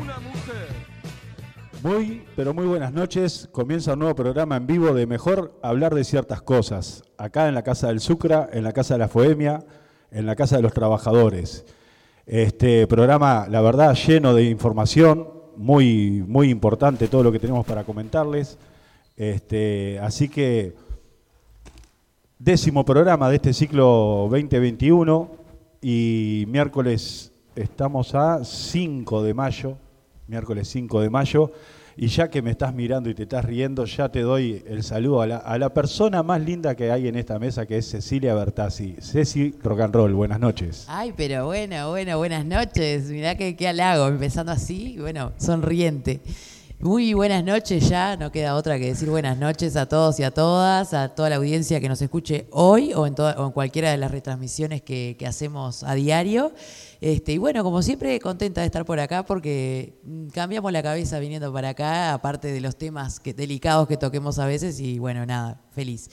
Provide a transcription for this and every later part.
una mujer. Muy, pero muy buenas noches. Comienza un nuevo programa en vivo de Mejor hablar de ciertas cosas. Acá en la Casa del Sucra, en la Casa de la Foemia, en la Casa de los Trabajadores. Este programa, la verdad, lleno de información, muy, muy importante todo lo que tenemos para comentarles. Este, así que, décimo programa de este ciclo 2021 y miércoles estamos a 5 de mayo, miércoles 5 de mayo, y ya que me estás mirando y te estás riendo, ya te doy el saludo a la, a la persona más linda que hay en esta mesa, que es Cecilia Bertazzi. Ceci Rock and Roll, buenas noches. Ay, pero bueno, bueno, buenas noches. Mirá que qué halago, empezando así, bueno, sonriente. Muy buenas noches ya, no queda otra que decir buenas noches a todos y a todas, a toda la audiencia que nos escuche hoy o en, toda- o en cualquiera de las retransmisiones que, que hacemos a diario. Este, y bueno, como siempre, contenta de estar por acá porque mm, cambiamos la cabeza viniendo para acá, aparte de los temas que, delicados que toquemos a veces y bueno, nada, feliz.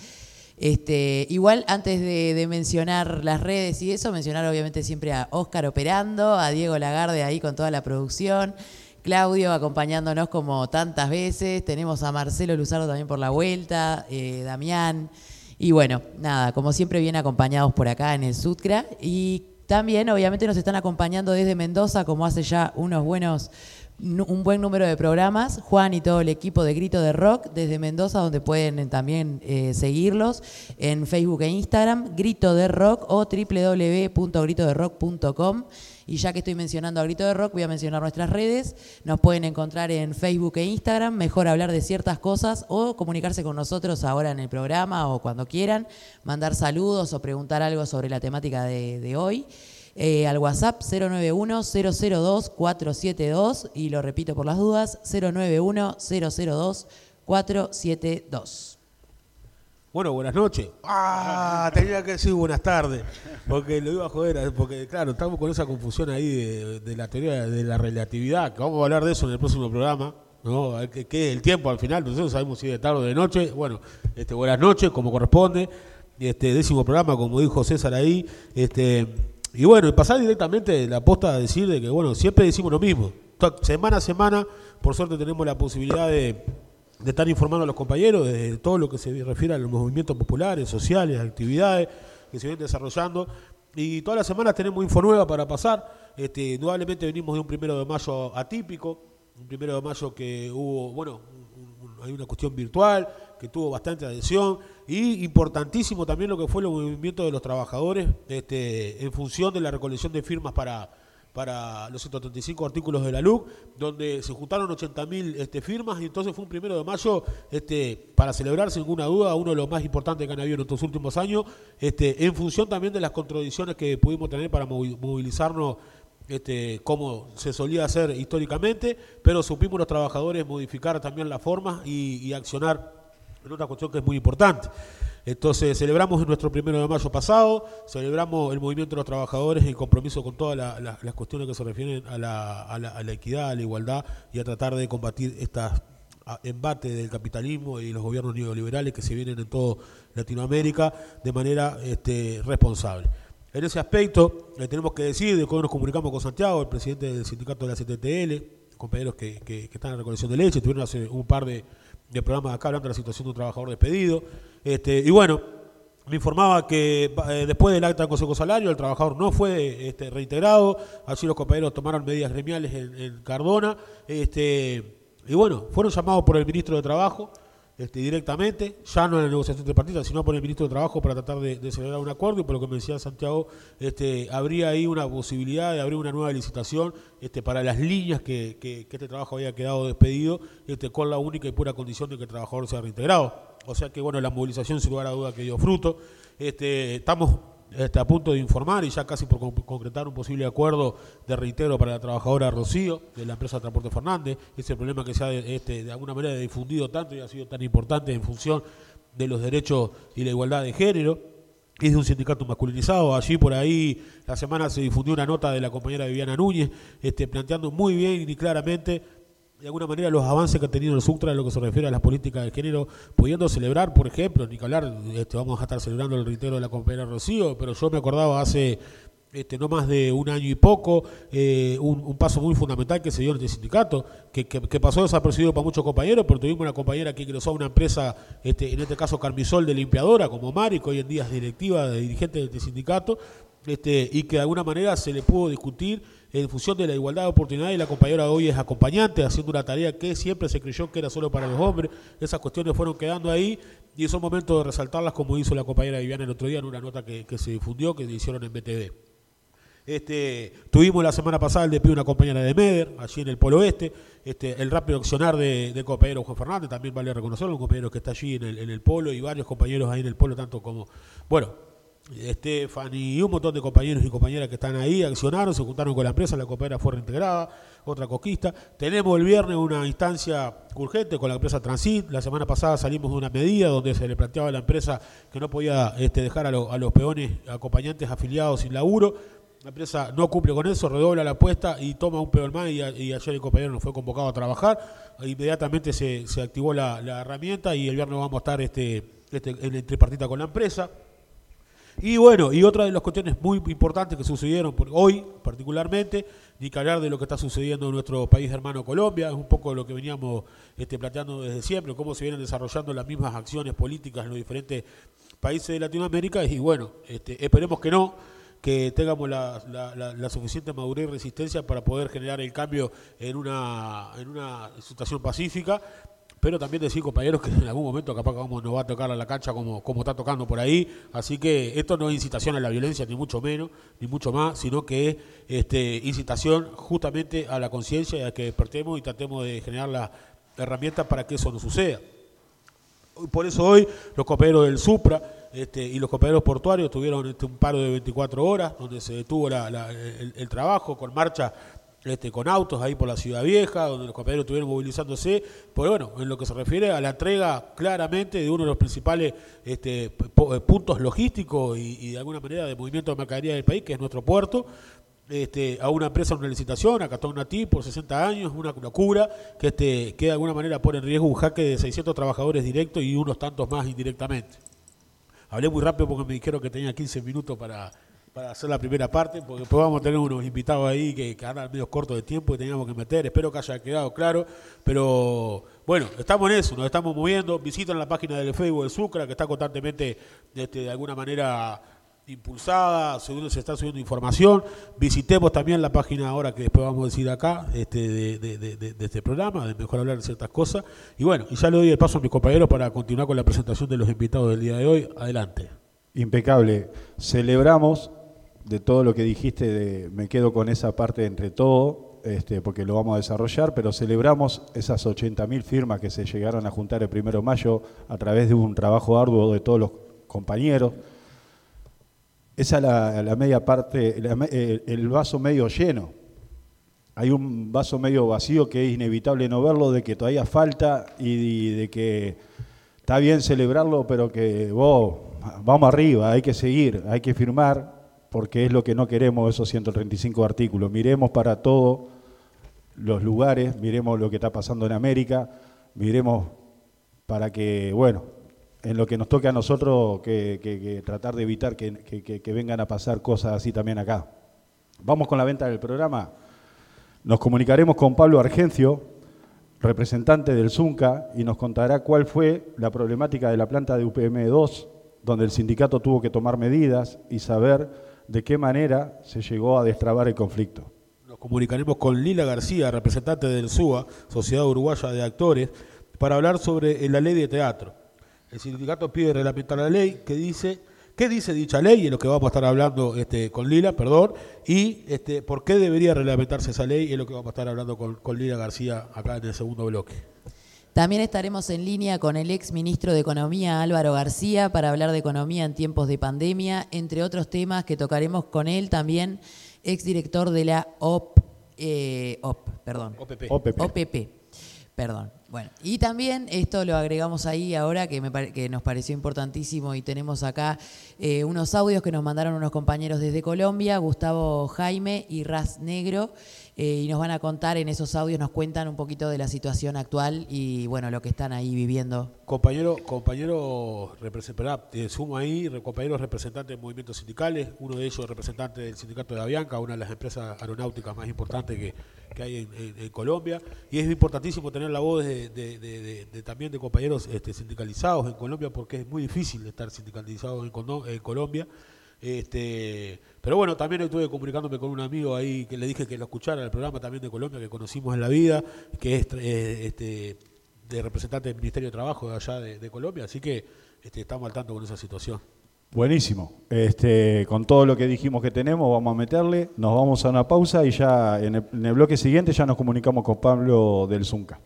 Este, igual, antes de, mencionar las redes y eso, mencionar obviamente siempre a Oscar operando, a Diego Lagarde ahí con toda la producción, Claudio acompañándonos como tantas veces, tenemos a Marcelo Luzardo también por la vuelta, eh, Damián, y bueno, nada, como siempre bien acompañados por acá en el Sutcra, y también obviamente nos están acompañando desde Mendoza, como hace ya unos buenos un buen número de programas. Juan y todo el equipo de Grito de Rock desde Mendoza, donde pueden eh, también eh, seguirlos en Facebook e Instagram, Grito de Rock o www.gritoderock.com. Y ya que estoy mencionando a Grito de Rock, voy a mencionar nuestras redes. Nos pueden encontrar en Facebook e Instagram, mejor hablar de ciertas cosas o comunicarse con nosotros ahora en el programa o cuando quieran, mandar saludos o preguntar algo sobre la temática de, hoy eh, al WhatsApp 091-002-472 y lo repito por las dudas, 091-002-472. Bueno, buenas noches. Ah, tenía que decir buenas tardes, porque lo iba a joder, porque claro, estamos con esa confusión ahí de, la teoría de la relatividad, que vamos a hablar de eso en el próximo programa, ¿no? ¿Qué, qué es el tiempo al final? Nosotros sabemos si de tarde o de noche. Bueno, este, buenas noches, como corresponde. Este décimo programa, como dijo César ahí. Este, y bueno, y pasar directamente la posta a decir de que, bueno, siempre decimos lo mismo. Semana a semana, por suerte tenemos la posibilidad de, de estar informando a los compañeros de todo lo que se refiere a los movimientos populares, sociales, actividades que se vienen desarrollando. Y todas las semanas tenemos info nueva para pasar. Este, indudablemente venimos de un primero de mayo atípico, un primero de mayo que hubo, bueno, hay una cuestión virtual que tuvo bastante adhesión y importantísimo también lo que fue el movimiento de los trabajadores este, en función de la recolección de firmas para, para los 135 artículos de la LUC, donde se juntaron 80.000 este, firmas y entonces fue un primero de mayo este, para celebrar sin ninguna duda uno de los más importantes que han habido en estos últimos años, este, en función también de las contradicciones que pudimos tener para movi- movilizarnos este, como se solía hacer históricamente, pero supimos los trabajadores modificar también las formas y, y accionar en otra cuestión que es muy importante. Entonces, celebramos nuestro primero de mayo pasado, celebramos el movimiento de los trabajadores en compromiso con todas la- la- las cuestiones que se refieren a la, a a la equidad, a la igualdad y a tratar de combatir estas a- embate del capitalismo y los gobiernos neoliberales que se vienen en toda Latinoamérica de manera este, responsable. En ese aspecto, le tenemos que decir de cómo nos comunicamos con Santiago, el presidente del sindicato de la CTTL, compañeros que, están en recolección de leche, tuvieron hace un par de programas acá hablando de la situación de un trabajador despedido. Este, y bueno, me informaba que eh, después del acta del Consejo Salario el trabajador no fue este, reintegrado, así los compañeros tomaron medidas gremiales en, en Cardona, este, y bueno, fueron llamados por el ministro de Trabajo este, directamente, ya no en la negociación tripartita, sino por el ministro de Trabajo para tratar de, de celebrar un acuerdo. Y por lo que me decía Santiago, este, habría ahí una posibilidad de abrir una nueva licitación este, para las líneas que, que- que este trabajo había quedado despedido, este, con la única y pura condición de que el trabajador sea reintegrado. O sea que bueno, la movilización sin lugar a duda que dio fruto. Este, estamos este, a punto de informar y ya casi por con- concretar un posible acuerdo de reintegro para la trabajadora Rocío de la empresa Transporte Fernández. Ese problema que se ha este, de alguna manera difundido tanto y ha sido tan importante en función de los derechos y la igualdad de género. Es de un sindicato masculinizado. Allí por ahí la semana se difundió una nota de la compañera Viviana Núñez planteando muy bien y claramente de alguna manera los avances que ha tenido el Suctra en lo que se refiere a las políticas de género, pudiendo celebrar, por ejemplo, ni que hablar, este, vamos a estar celebrando el reintegro de la compañera Rocío, pero yo me acordaba hace este, no más de un año y poco, eh, un, paso muy fundamental que se dio en este sindicato, que, pasó desapercibido para muchos compañeros, pero tuvimos una compañera que ingresó a una empresa, este, en este caso Carmisol de limpiadora, como Mari, que hoy en día es directiva, de dirigente de este sindicato, este, y que de alguna manera se le pudo discutir en función de la igualdad de oportunidades la compañera hoy es acompañante, haciendo una tarea que siempre se creyó que era solo para los hombres. Esas cuestiones fueron quedando ahí y es un momento de resaltarlas como hizo la compañera Viviana el otro día en una nota que, se difundió, que hicieron en BTV. Este, tuvimos la semana pasada el despido de una compañera de Meder, allí en el Polo Oeste, este, el rápido accionar de, de compañero Juan Fernández, también vale reconocerlo, un compañero que está allí en el, en el Polo y varios compañeros ahí en el Polo, tanto como, bueno, Estefan y un montón de compañeros y compañeras que están ahí, accionaron, se juntaron con la empresa, la compañera fue reintegrada, otra conquista. Tenemos el viernes una instancia urgente con la empresa Transit. La semana pasada salimos de una medida donde se le planteaba a la empresa que no podía este, dejar a, los peones acompañantes afiliados sin laburo la empresa no cumple con eso, redobla la apuesta y toma un peor más y, ayer el compañero nos fue convocado a trabajar. Inmediatamente se, activó la, herramienta y el viernes vamos a estar este, este, en el tripartita con la empresa. Y bueno, y otra de las cuestiones muy importantes que sucedieron hoy particularmente, ni que hablar de lo que está sucediendo en nuestro país hermano Colombia, es un poco lo que veníamos este, planteando desde siempre, cómo se vienen desarrollando las mismas acciones políticas en los diferentes países de Latinoamérica, y bueno, este, esperemos que no, que tengamos la, suficiente madurez y resistencia para poder generar el cambio en una situación pacífica, pero también decir, compañeros, que en algún momento capaz que nos va a tocar a la cancha como, como está tocando por ahí. Así que esto no es incitación a la violencia, ni mucho menos, ni mucho más, sino que es este, incitación justamente a la conciencia y a que despertemos y tratemos de generar las herramientas para que eso no suceda. Por eso hoy los compañeros del Supra este, y los compañeros portuarios tuvieron este, un paro de 24 horas, donde se detuvo el, trabajo con marcha este, con autos ahí por la ciudad vieja, donde los compañeros estuvieron movilizándose, pues bueno, en lo que se refiere a la entrega claramente de uno de los principales este, eh, puntos logísticos y, de alguna manera de movimiento de mercadería del país, que es nuestro puerto, este, a una empresa, una licitación, a Catón Natí por 60 años, una locura que, este, que de alguna manera pone en riesgo un jaque de 600 trabajadores directos y unos tantos más indirectamente. Hablé muy rápido porque me dijeron que tenía 15 minutos para, hacer la primera parte, porque después vamos a tener unos invitados ahí que, que andan medio cortos de tiempo y teníamos que meter. Espero que haya quedado claro. Pero bueno, estamos en eso, nos estamos moviendo. Visitan la página del Facebook del Sucra, que está constantemente, este, de alguna manera impulsada, según se está subiendo información. Visitemos también la página ahora que después vamos a decir acá este, de, este programa, de mejor hablar de ciertas cosas. Y bueno, y ya le doy el paso a mis compañeros para continuar con la presentación de los invitados del día de hoy. Adelante. Impecable. Celebramos de todo lo que dijiste, de, me quedo con esa parte entre todo, este, porque lo vamos a desarrollar, pero celebramos esas 80.000 firmas que se llegaron a juntar el primero de mayo a través de un trabajo arduo de todos los compañeros esa es la, media parte, el, vaso medio lleno. Hay un vaso medio vacío que es inevitable no verlo, de que todavía falta y, de que está bien celebrarlo, pero que vamos arriba, hay que seguir, hay que firmar, porque es lo que no queremos esos 135 artículos. Miremos para todos los lugares, miremos lo que está pasando en América, miremos para que, bueno, en lo que nos toque a nosotros que, tratar de evitar que, vengan a pasar cosas así también acá. Vamos con la venta del programa. Nos comunicaremos con Pablo Argencio, representante del ZUNCA, y nos contará cuál fue la problemática de la planta de UPM2, donde el sindicato tuvo que tomar medidas y saber de qué manera se llegó a destrabar el conflicto. Nos comunicaremos con Lila García, representante del SUA, Sociedad Uruguaya de Actores, para hablar sobre la ley de teatro. El sindicato pide reglamentar la ley que dice, ¿qué dice dicha ley? Y lo que vamos a estar hablando este, con Lila, perdón, y este, por qué debería reglamentarse esa ley, es lo que vamos a estar hablando con, con Lila García acá en el segundo bloque. También estaremos en línea con el ex ministro de Economía Álvaro García para hablar de economía en tiempos de pandemia, entre otros temas que tocaremos con él también, ex director de la OP, eh, OP perdón. OPP. OPP. Perdón. Bueno, y también esto lo agregamos ahí ahora que, me pare- que nos pareció importantísimo y tenemos acá eh, unos audios que nos mandaron unos compañeros desde Colombia, Gustavo Jaime y Raz Negro, eh, y nos van a contar en esos audios, nos cuentan un poquito de la situación actual y bueno, lo que están ahí viviendo. Compañero, compañero sumo ahí, compañeros representantes de movimientos sindicales, uno de ellos representante del sindicato de Avianca, una de las empresas aeronáuticas más importantes que, que hay en, Colombia, y es importantísimo tener la voz de, también de compañeros este, sindicalizados en Colombia, porque es muy difícil estar sindicalizados en Colombia. Este, pero bueno, también estuve comunicándome con un amigo ahí que le dije que lo escuchara el programa también de Colombia que conocimos en la vida, que es eh, este, de representante del Ministerio de Trabajo de allá de, Colombia, así que este, estamos al tanto con esa situación. Buenísimo. Este, con todo lo que dijimos que tenemos, vamos a meterle, nos vamos a una pausa y ya en el, en el bloque siguiente ya nos comunicamos con Pablo del Zunca.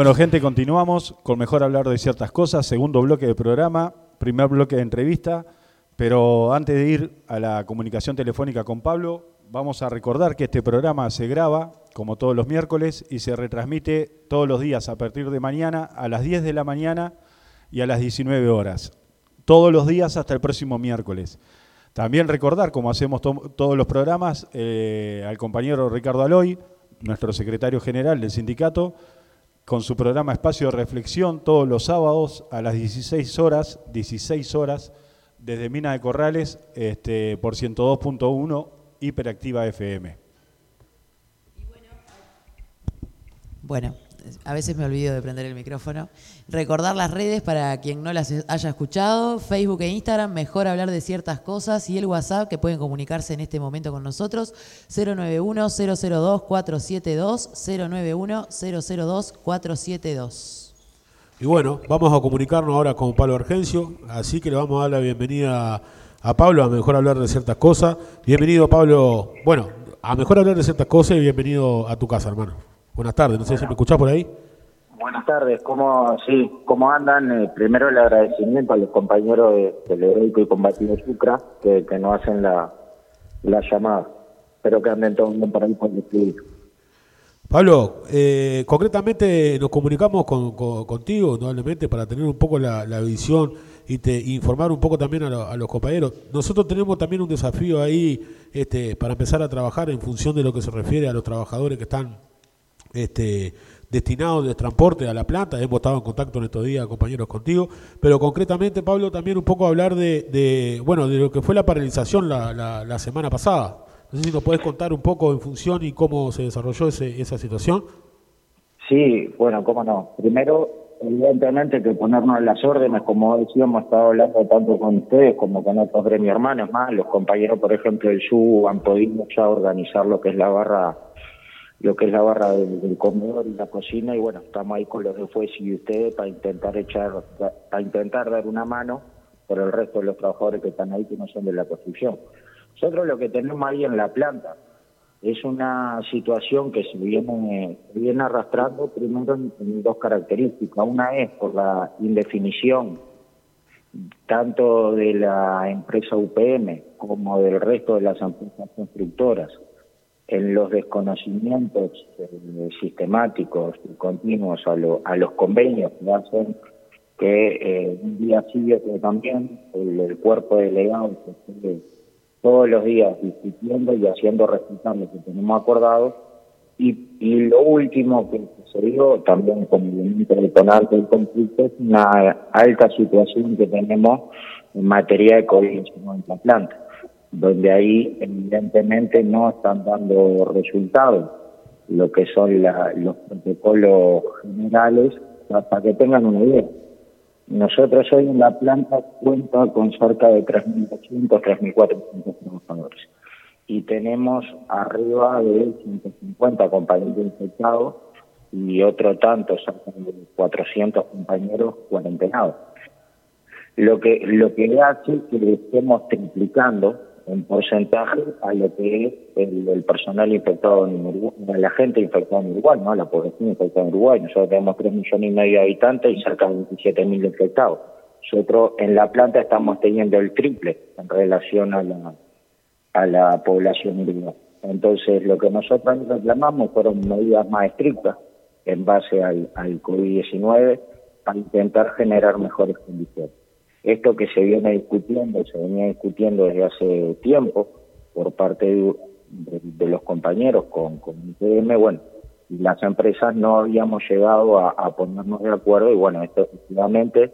Bueno, gente, continuamos con Mejor Hablar de Ciertas Cosas, segundo bloque de programa, primer bloque de entrevista, pero antes de ir a la comunicación telefónica con Pablo, vamos a recordar que este programa se graba, como todos los miércoles, y se retransmite todos los días a partir de mañana a las 10 de la mañana y a las 19 horas, todos los días hasta el próximo miércoles. También recordar, como hacemos to- todos los programas, eh, al compañero Ricardo Aloy, nuestro secretario general del sindicato, con su programa Espacio de Reflexión todos los sábados a las 16 horas, 16 horas, desde Mina de Corrales este, por 102.1 Hiperactiva FM. Bueno, a veces me olvido de prender el micrófono. Recordar las redes para quien no las haya escuchado, Facebook e Instagram, mejor hablar de ciertas cosas y el WhatsApp que pueden comunicarse en este momento con nosotros, 091-002-472, 091-002-472. Y bueno, vamos a comunicarnos ahora con Pablo Argencio, así que le vamos a dar la bienvenida a Pablo a Mejor Hablar de Ciertas Cosas. Bienvenido Pablo, bueno, a Mejor Hablar de Ciertas Cosas y bienvenido a tu casa, hermano. Buenas tardes, no sé si me escuchás por ahí. Buenas tardes, ¿cómo, sí, ¿cómo andan? Eh, primero el agradecimiento a los compañeros de, del Heroico y Combatido Sucra que, que nos hacen la, la llamada. Espero que anden todos bien para ahí por el estudio. Pablo, eh, concretamente nos comunicamos con, con- contigo, probablemente, para tener un poco la, la visión y te informar un poco también a, lo- a los compañeros. Nosotros tenemos también un desafío ahí este, para empezar a trabajar en función de lo que se refiere a los trabajadores que están este, destinados de transporte a la planta. Hemos estado en contacto en estos días, compañeros, contigo. Pero concretamente, Pablo, también un poco hablar de, de, bueno, de lo que fue la paralización la, la, semana pasada. No sé si nos podés contar un poco en función y cómo se desarrolló ese, esa situación. Sí, bueno, cómo no. Primero, evidentemente que ponernos las órdenes, como decía, hemos estado hablando tanto con ustedes como con otros gremios hermanos más. Los compañeros, por ejemplo, del SU han podido ya organizar lo que es la barra lo que es la barra del, comedor y la cocina y bueno, estamos ahí con los de y ustedes para intentar echar, para intentar dar una mano por el resto de los trabajadores que están ahí que no son de la construcción. Nosotros lo que tenemos ahí en la planta es una situación que se viene, viene arrastrando primero en dos características. Una es por la indefinición tanto de la empresa UPM como del resto de las empresas constructoras en los desconocimientos eh, sistemáticos y continuos a, lo- a los convenios que hacen que eh, un día sí otro también el, cuerpo delegado se sigue todos los días discutiendo y haciendo respetar lo que tenemos acordado. Y, lo último que se dio también como elemento detonante del conflicto es una alta situación que tenemos en materia de COVID-19 en donde ahí evidentemente no están dando resultados lo que son la- los protocolos generales, para que tengan una idea. Nosotros hoy en la planta cuenta con cerca de 3.200, 3.400 trabajadores y tenemos arriba de 150 compañeros infectados y otro tanto, cerca de 400 compañeros cuarentenados. Lo que, lo que hace que estemos triplicando en porcentaje a lo que es el, personal infectado en Uruguay, la gente infectada en Uruguay, ¿no? la población infectada en Uruguay. Nosotros tenemos 3 millones y medio de habitantes y cerca de 27 mil infectados. Nosotros en la planta estamos teniendo el triple en relación a la, a la población uruguaya. Entonces, lo que nosotros reclamamos fueron medidas más estrictas en base al COVID-19 para intentar generar mejores condiciones. Esto que se viene discutiendo, se venía discutiendo desde hace tiempo por parte de, los compañeros con, con IPM, bueno, y las empresas no habíamos llegado a, ponernos de acuerdo y bueno, esto efectivamente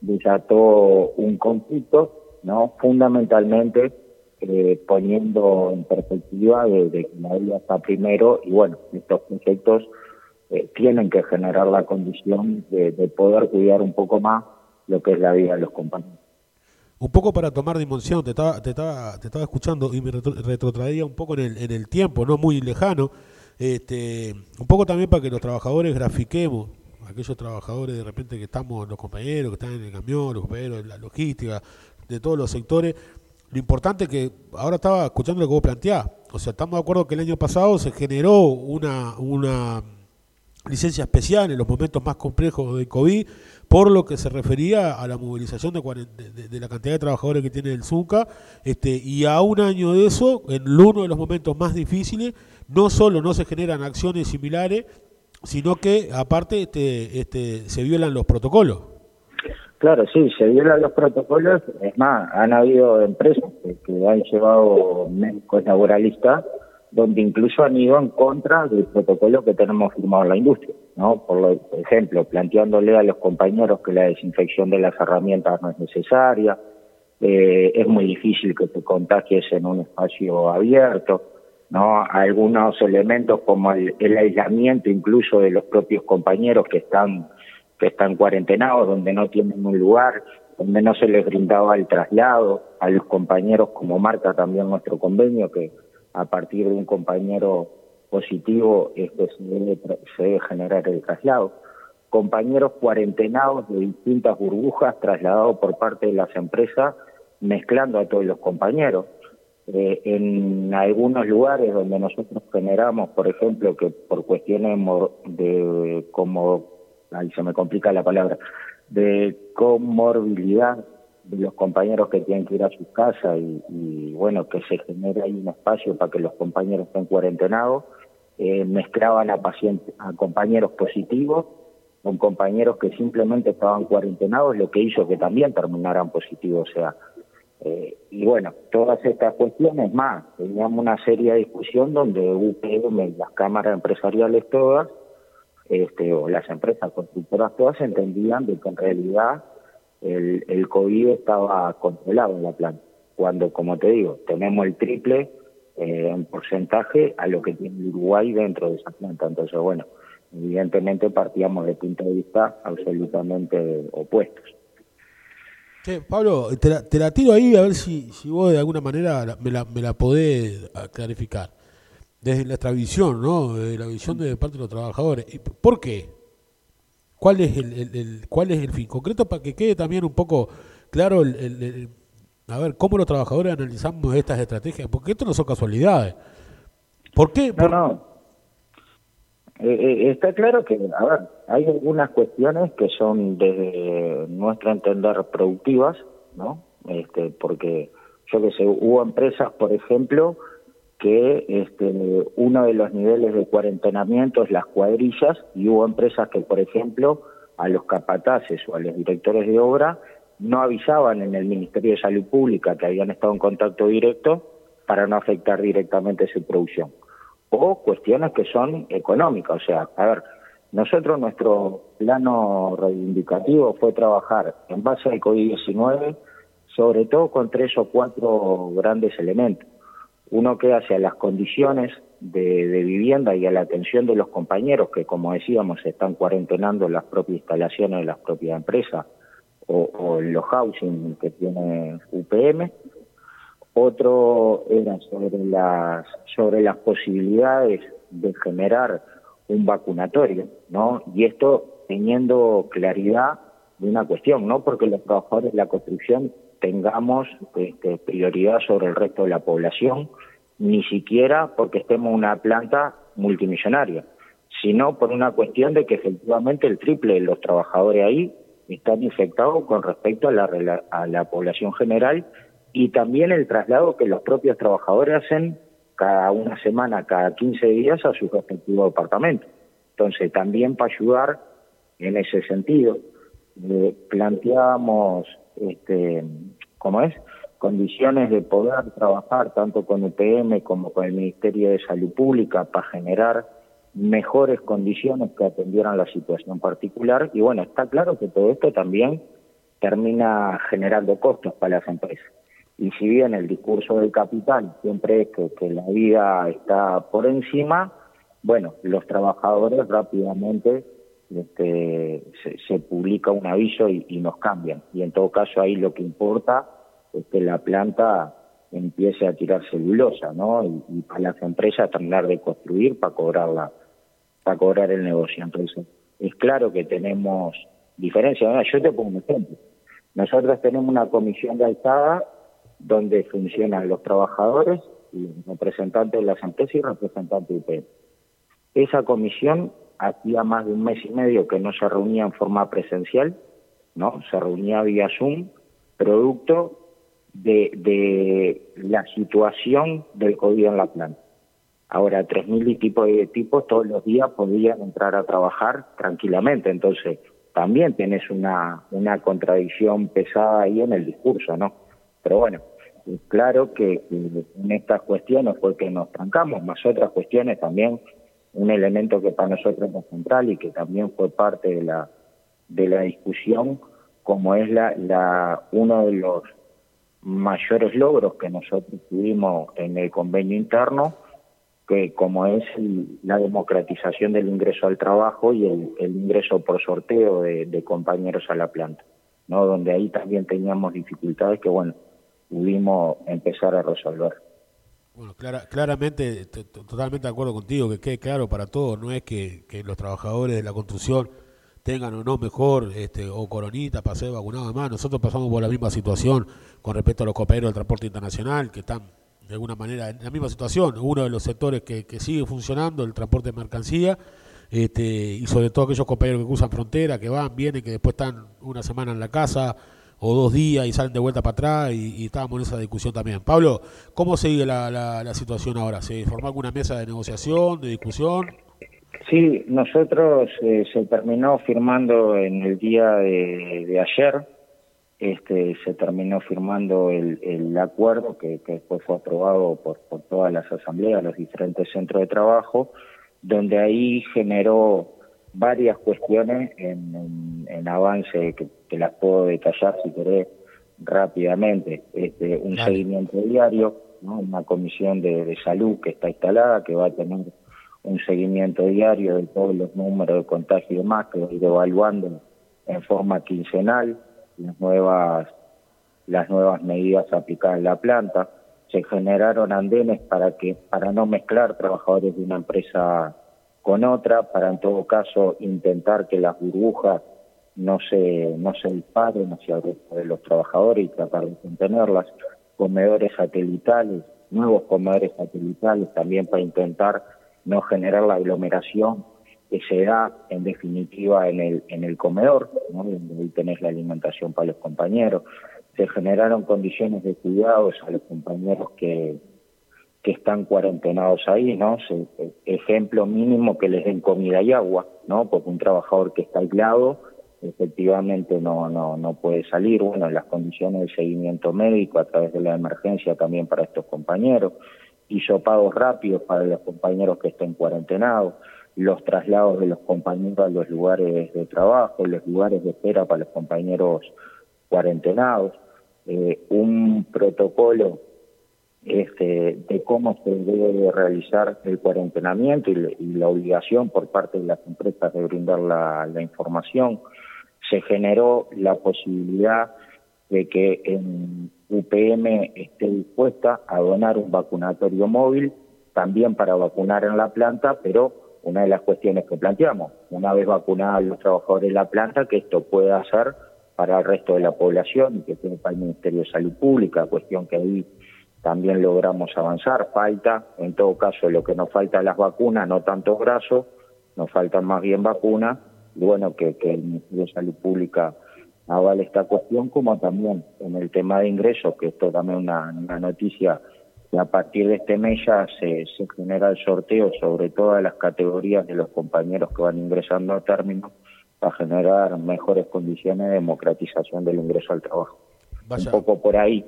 desató un conflicto, ¿no? Fundamentalmente eh, poniendo en perspectiva de, de que la vida está primero y bueno, estos proyectos eh, tienen que generar la condición de, de poder cuidar un poco más lo que es la vida de los compañeros. Un poco para tomar dimensión, te estaba, te estaba, te estaba escuchando y me retro- retrotraía un poco en el, en el tiempo, no muy lejano, este, un poco también para que los trabajadores grafiquemos, aquellos trabajadores de repente que estamos, los compañeros que están en el camión, los compañeros de la logística, de todos los sectores, lo importante que ahora estaba escuchando lo que vos planteás, o sea, estamos de acuerdo que el año pasado se generó una, una licencia especial en los momentos más complejos del COVID, por lo que se refería a la movilización de, cuaren- de- de- de la cantidad de trabajadores que tiene el ZUCA, este, y a un año de eso, en uno de los momentos más difíciles, no solo no se generan acciones similares, sino que aparte este, este, se violan los protocolos. Claro, sí, se violan los protocolos. Es más, han habido empresas que, que han llevado médicos laboralistas donde incluso han ido en contra del protocolo que tenemos firmado en la industria. ¿No? Por, ejemplo, planteándole a los compañeros que la desinfección de las herramientas no es necesaria, eh, es muy difícil que te contagies en un espacio abierto, ¿no? Algunos elementos como el, aislamiento incluso de los propios compañeros que están que están cuarentenados, donde no tienen un lugar, donde no se les brindaba el traslado, a los compañeros como marca también nuestro convenio que a partir de un compañero positivo este, se, debe, se debe generar el traslado. Compañeros cuarentenados de distintas burbujas trasladados por parte de las empresas, mezclando a todos los compañeros. Eh, en algunos lugares donde nosotros generamos, por ejemplo, que por cuestiones de como, ahí se me complica la palabra, de comorbilidad de los compañeros que tienen que ir a su casa y, bueno, que se genere ahí un espacio para que los compañeros estén cuarentenados, eh, mezclaban a pacientes, a compañeros positivos con compañeros que simplemente estaban cuarentenados, lo que hizo que también terminaran positivos, o sea, eh, y bueno, todas estas cuestiones más, teníamos una seria discusión donde UPM, las cámaras empresariales todas, este, o las empresas constructoras todas entendían de que en realidad el, el COVID estaba controlado en la planta, cuando, como te digo, tenemos el triple eh, en porcentaje a lo que tiene Uruguay dentro de esa planta. Entonces, bueno, evidentemente partíamos de puntos de vista absolutamente opuestos. Pablo, te la, tiro ahí a ver si, si vos de alguna manera me la, me la podés clarificar. Desde nuestra visión, ¿no? De la visión de parte de los trabajadores. ¿Por qué? ¿Cuál es el, cuál es el fin concreto para que quede también un poco claro el, a ver cómo los trabajadores analizamos estas estrategias? Porque esto no son casualidades. ¿Por qué? No, no. Eh, eh, está claro que, a ver, hay algunas cuestiones que son desde nuestro entender productivas, ¿no? Este, porque yo que sé, hubo empresas, por ejemplo, que este, uno de los niveles de cuarentenamiento es las cuadrillas y hubo empresas que, por ejemplo, a los capataces o a los directores de obra no avisaban en el Ministerio de Salud Pública que habían estado en contacto directo para no afectar directamente su producción. O cuestiones que son económicas, o sea, a ver, nosotros nuestro plano reivindicativo fue trabajar en base al COVID-19, sobre todo con tres o cuatro grandes elementos uno que hace a las condiciones de, vivienda y a la atención de los compañeros que, como decíamos, están cuarentenando las propias instalaciones de las propias empresas o, los housing que tiene UPM. Otro era sobre las, sobre las posibilidades de generar un vacunatorio, ¿no? Y esto teniendo claridad de una cuestión, no porque los trabajadores de la construcción tengamos este, prioridad sobre el resto de la población, ni siquiera porque estemos una planta multimillonaria, sino por una cuestión de que efectivamente el triple de los trabajadores ahí están infectados con respecto a la, a la población general y también el traslado que los propios trabajadores hacen cada una semana, cada 15 días a su respectivo departamento. Entonces, también para ayudar en ese sentido, eh, planteábamos, este, ¿cómo es? condiciones de poder trabajar tanto con UPM como con el Ministerio de Salud Pública para generar mejores condiciones que atendieran la situación particular. Y bueno, está claro que todo esto también termina generando costos para las empresas. Y si bien el discurso del capital siempre es que, la vida está por encima, bueno, los trabajadores rápidamente este, se, publica un aviso y, y nos cambian. Y en todo caso ahí lo que importa que la planta empiece a tirar celulosa, ¿no? Y, para las empresas terminar de construir para cobrarla, para cobrar el negocio. Entonces, es claro que tenemos diferencias. Yo te pongo un ejemplo. Nosotros tenemos una comisión de alzada donde funcionan los trabajadores, y representantes de las empresas y representantes de UPM. Esa comisión hacía más de un mes y medio que no se reunía en forma presencial, ¿no? Se reunía vía Zoom, producto de, de la situación del COVID en la planta. Ahora, 3.000 y tipo de tipos todos los días podían entrar a trabajar tranquilamente, entonces también tienes una, una contradicción pesada ahí en el discurso, ¿no? Pero bueno, claro que en estas cuestiones fue que nos trancamos, más otras cuestiones también un elemento que para nosotros es central y que también fue parte de la, de la discusión, como es la, la, uno de los mayores logros que nosotros tuvimos en el convenio interno, que como es la democratización del ingreso al trabajo y el, ingreso por sorteo de, compañeros a la planta, ¿no? donde ahí también teníamos dificultades que, bueno, pudimos empezar a resolver. Bueno, claramente, totalmente de acuerdo contigo, que quede claro para todos, no es que, los trabajadores de la construcción tengan o no mejor este, o coronita para ser vacunados además, nosotros pasamos por la misma situación con respecto a los compañeros del transporte internacional que están de alguna manera en la misma situación, uno de los sectores que, sigue funcionando, el transporte de mercancía, este, y sobre todo aquellos compañeros que cruzan frontera, que van, vienen, que después están una semana en la casa o dos días y salen de vuelta para atrás y, estábamos en esa discusión también. Pablo, ¿cómo sigue la, la, situación ahora? ¿Se formó alguna mesa de negociación, de discusión? Sí, nosotros eh, se terminó firmando en el día de ayer este, se terminó firmando el, el acuerdo que, que, después fue aprobado por, por todas las asambleas, los diferentes centros de trabajo, donde ahí generó varias cuestiones en, en, avance que, que, las puedo detallar si querés rápidamente. Este, un seguimiento diario, ¿no? una comisión de, de salud que está instalada, que va a tener un seguimiento diario de todos los números de contagio y demás, que va a ir evaluando en forma quincenal las nuevas, las nuevas medidas aplicadas en la planta. Se generaron andenes para que, para no mezclar trabajadores de una empresa con otra, para en todo caso intentar que las burbujas no se, no se disparen hacia de los trabajadores y tratar de contenerlas. Comedores satelitales, nuevos comedores satelitales también para intentar no generar la aglomeración que se da en definitiva en el, en el comedor, ¿no? ahí tenés la alimentación para los compañeros. Se generaron condiciones de cuidados a los compañeros que, que están cuarentenados ahí, ¿no? ejemplo mínimo que les den comida y agua, ¿no? Porque un trabajador que está aislado efectivamente no, no, no puede salir. Bueno, las condiciones de seguimiento médico a través de la emergencia también para estos compañeros, hizo pagos rápidos para los compañeros que estén cuarentenados los traslados de los compañeros a los lugares de trabajo, los lugares de espera para los compañeros cuarentenados, eh, un protocolo este, de cómo se debe realizar el cuarentenamiento y, la obligación por parte de las empresas de brindar la, la información. Se generó la posibilidad de que en UPM esté dispuesta a donar un vacunatorio móvil, también para vacunar en la planta, pero una de las cuestiones que planteamos, una vez vacunados los trabajadores de la planta, que esto pueda hacer para el resto de la población y que para el Ministerio de Salud Pública, cuestión que ahí también logramos avanzar. Falta, en todo caso, lo que nos falta las vacunas, no tanto brazos, nos faltan más bien vacunas, y bueno, que, que el Ministerio de Salud Pública avale esta cuestión, como también en el tema de ingresos, que esto también es una, una noticia a partir de este mes ya se, genera el sorteo sobre todas las categorías de los compañeros que van ingresando a término para generar mejores condiciones de democratización del ingreso al trabajo. Un poco por ahí,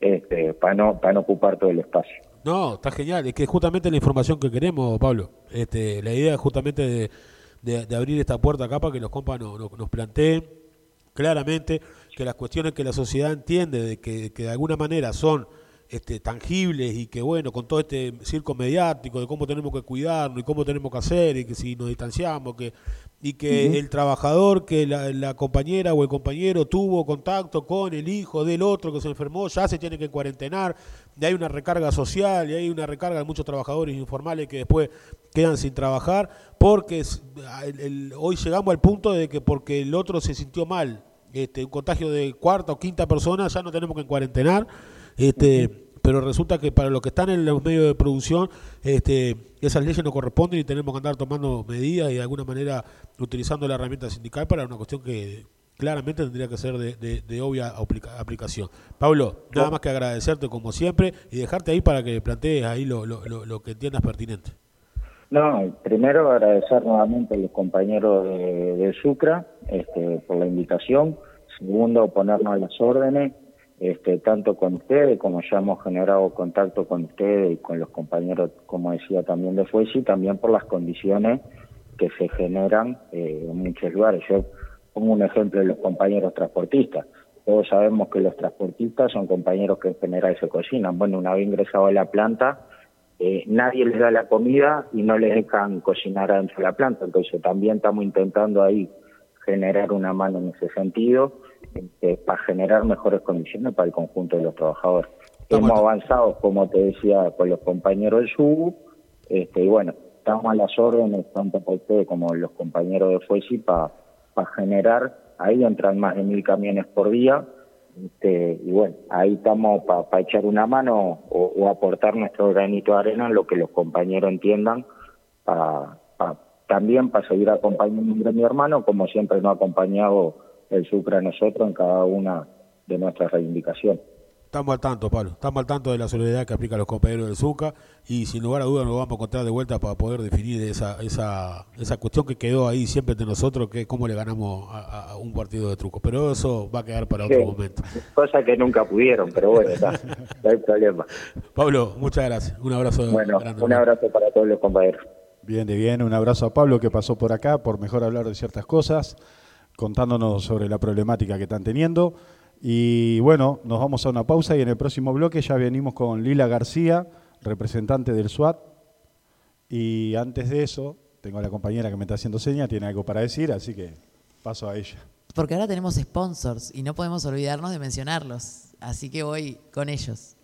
este, para no para no ocupar todo el espacio. No, está genial. Es que justamente la información que queremos, Pablo. Este, la idea es justamente de, abrir esta puerta acá para que los compas nos planteen claramente que las cuestiones que la sociedad entiende de que, que de alguna manera son este, tangibles y que bueno, con todo este circo mediático de cómo tenemos que cuidarnos y cómo tenemos que hacer y que si nos distanciamos, que y que el trabajador, que la, compañera o el compañero tuvo contacto con el hijo del otro que se enfermó, ya se tiene que cuarentenar, y hay una recarga social y hay una recarga de muchos trabajadores informales que después quedan sin trabajar, porque hoy llegamos al punto de que porque el otro se sintió mal, este, un contagio de cuarta o quinta persona, ya no tenemos que cuarentenar este, pero resulta que para los que están en los medios de producción, este, esas leyes no corresponden y tenemos que andar tomando medidas y de alguna manera utilizando la herramienta sindical para una cuestión que claramente tendría que ser de, obvia aplicación. Pablo, nada más que agradecerte como siempre y dejarte ahí para que plantees ahí lo, lo, que entiendas pertinente. No, primero agradecer nuevamente a los compañeros de, de Sucra este, por la invitación. Segundo, ponernos a las órdenes este, tanto con ustedes como ya hemos generado contacto con ustedes y con los compañeros, como decía también de Fuesi, también por las condiciones que se generan eh, en muchos lugares. Yo pongo un ejemplo de los compañeros transportistas. Todos sabemos que los transportistas son compañeros que en general se cocinan. Bueno, una vez ingresado a la planta, eh, nadie les da la comida y no les dejan cocinar adentro de la planta. Entonces también estamos intentando ahí generar una mano en ese sentido este, para generar mejores condiciones para el conjunto de los trabajadores. Hemos avanzado, como te decía, con los compañeros del SUBU, este, y bueno, estamos a las órdenes, tanto para ustedes como los compañeros de FUESI, para generar, ahí entran más de mil camiones por día, este, y bueno, ahí estamos para echar una mano o, aportar nuestro granito de arena en lo que los compañeros entiendan, para también para seguir acompañando a mi hermano, como siempre nos ha acompañado el Sucre a nosotros en cada una de nuestras reivindicaciones. Estamos al tanto, Pablo. Estamos al tanto de la solidaridad que aplican los compañeros del SUCA y sin lugar a dudas nos vamos a encontrar de vuelta para poder definir esa, esa, esa cuestión que quedó ahí siempre entre nosotros, que es cómo le ganamos a, un partido de truco. Pero eso va a quedar para otro momento. Cosa que nunca pudieron, pero bueno, está, no hay problema. Pablo, muchas gracias. Un abrazo. Bueno, un abrazo para todos los compañeros. Bien, de bien. Un abrazo a Pablo que pasó por acá por mejor hablar de ciertas cosas, contándonos sobre la problemática que están teniendo. Y bueno, nos vamos a una pausa y en el próximo bloque ya venimos con Lila García, representante del SWAT. Y antes de eso, tengo a la compañera que me está haciendo señas, tiene algo para decir, así que paso a ella. Porque ahora tenemos sponsors y no podemos olvidarnos de mencionarlos, así que voy con ellos.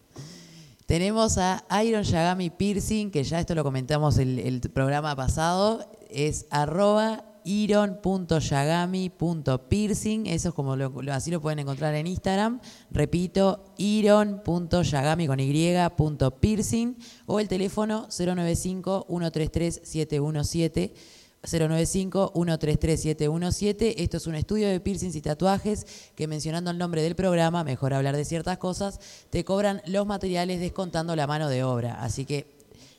Tenemos a Iron Yagami Piercing, que ya esto lo comentamos el, el programa pasado, es arroba iron.yagami.piercing, eso es como así lo pueden encontrar en Instagram. Repito, iron.yagami con y.piercing o el teléfono 095-133-717. 095-133-717. Esto es un estudio de piercings y tatuajes que mencionando el nombre del programa, mejor hablar de ciertas cosas, te cobran los materiales descontando la mano de obra. Así que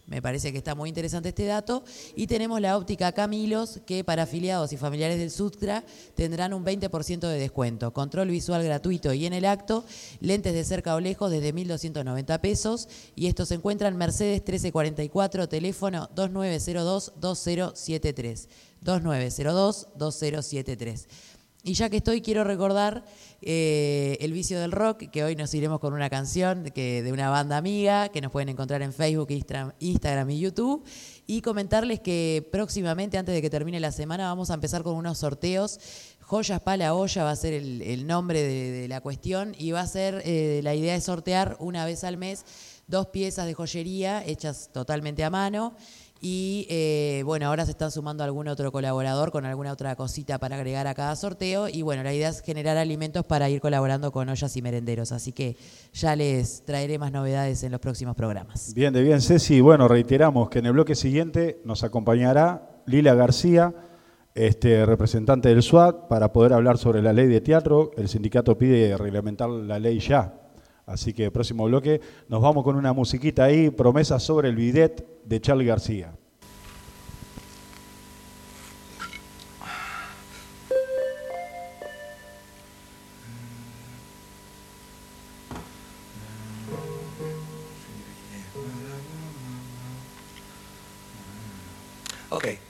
me parece que está muy interesante este dato. Y tenemos la óptica Camilos, que para afiliados y familiares del Sutra tendrán un 20% de descuento. Control visual gratuito y en el acto, lentes de cerca o lejos desde 1.290 pesos. Y esto se encuentra en Mercedes 1344, teléfono 2902-2073. 2902-2073. Y ya que estoy, quiero recordar eh, El vicio del rock, que hoy nos iremos con una canción de una banda amiga, que nos pueden encontrar en Facebook, Instagram y YouTube. Y comentarles que próximamente, antes de que termine la semana, vamos a empezar con unos sorteos. Joyas para la olla va a ser el, nombre de, la cuestión y va a ser, eh, la idea es sortear una vez al mes dos piezas de joyería hechas totalmente a mano y eh, bueno, ahora se están sumando algún otro colaborador con alguna otra cosita para agregar a cada sorteo. Y bueno, la idea es generar alimentos para ir colaborando con ollas y merenderos. Así que ya les traeré más novedades en los próximos programas. Bien, de bien, Ceci. Bueno, reiteramos que en el bloque siguiente nos acompañará Lila García, este, representante del SWAT, para poder hablar sobre la ley de teatro. El sindicato pide reglamentar la ley ya. Así que próximo bloque nos vamos con una musiquita ahí, promesa sobre el bidet de Charlie García. Ok.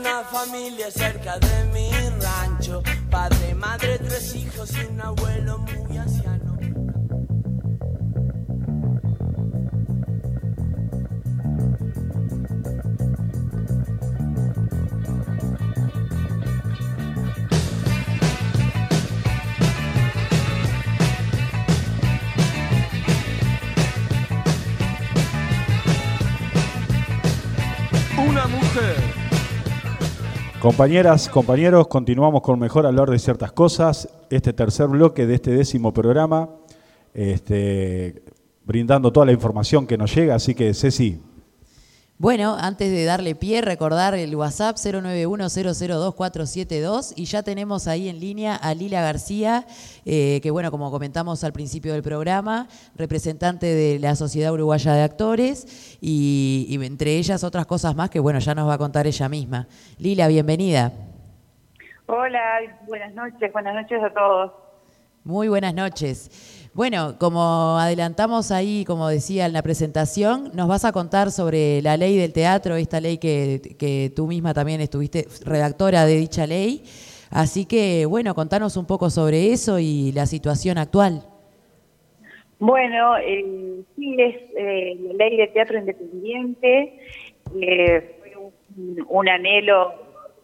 Una familia cerca de mi rancho, padre, madre, tres hijos y un abuelo muy Compañeras, compañeros, continuamos con mejor hablar de ciertas cosas. Este tercer bloque de este décimo programa, este, brindando toda la información que nos llega. Así que, Ceci, Bueno, antes de darle pie, recordar el WhatsApp 091-002-472 y ya tenemos ahí en línea a Lila García, eh, que bueno, como comentamos al principio del programa, representante de la Sociedad Uruguaya de Actores y, y entre ellas otras cosas más que bueno, ya nos va a contar ella misma. Lila, bienvenida. Hola, buenas noches, buenas noches a todos. Muy buenas noches. Bueno, como adelantamos ahí, como decía en la presentación, nos vas a contar sobre la ley del teatro, esta ley que, tú misma también estuviste redactora de dicha ley. Así que, bueno, contanos un poco sobre eso y la situación actual. Bueno, eh, sí, es eh, la ley de teatro independiente, eh, fue un anhelo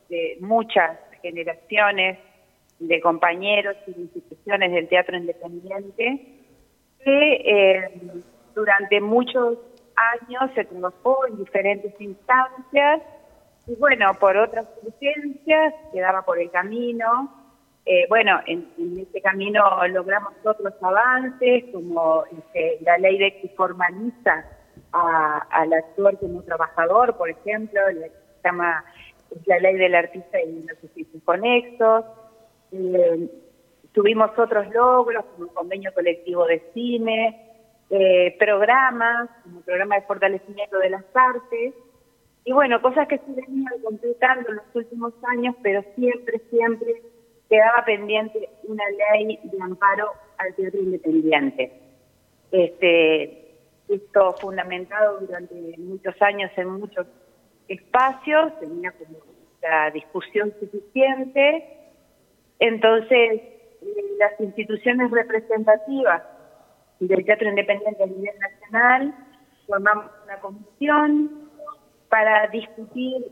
de muchas generaciones de compañeros y instituciones del teatro independiente, que eh, durante muchos años se trabajó en diferentes instancias y bueno, por otras urgencias quedaba por el camino. Eh, bueno, en, en este camino logramos otros avances, como este, la ley de que formaliza a- al actor como trabajador, por ejemplo, la, se llama la ley del artista y los oficios conexos. Eh, tuvimos otros logros, como el convenio colectivo de cine, eh, programas, como el programa de fortalecimiento de las artes, y bueno, cosas que se venían completando en los últimos años, pero siempre, siempre quedaba pendiente una ley de amparo al teatro independiente. Este, esto fundamentado durante muchos años en muchos espacios, tenía como la discusión suficiente, entonces eh, las instituciones representativas del teatro independiente a nivel nacional formamos una comisión para discutir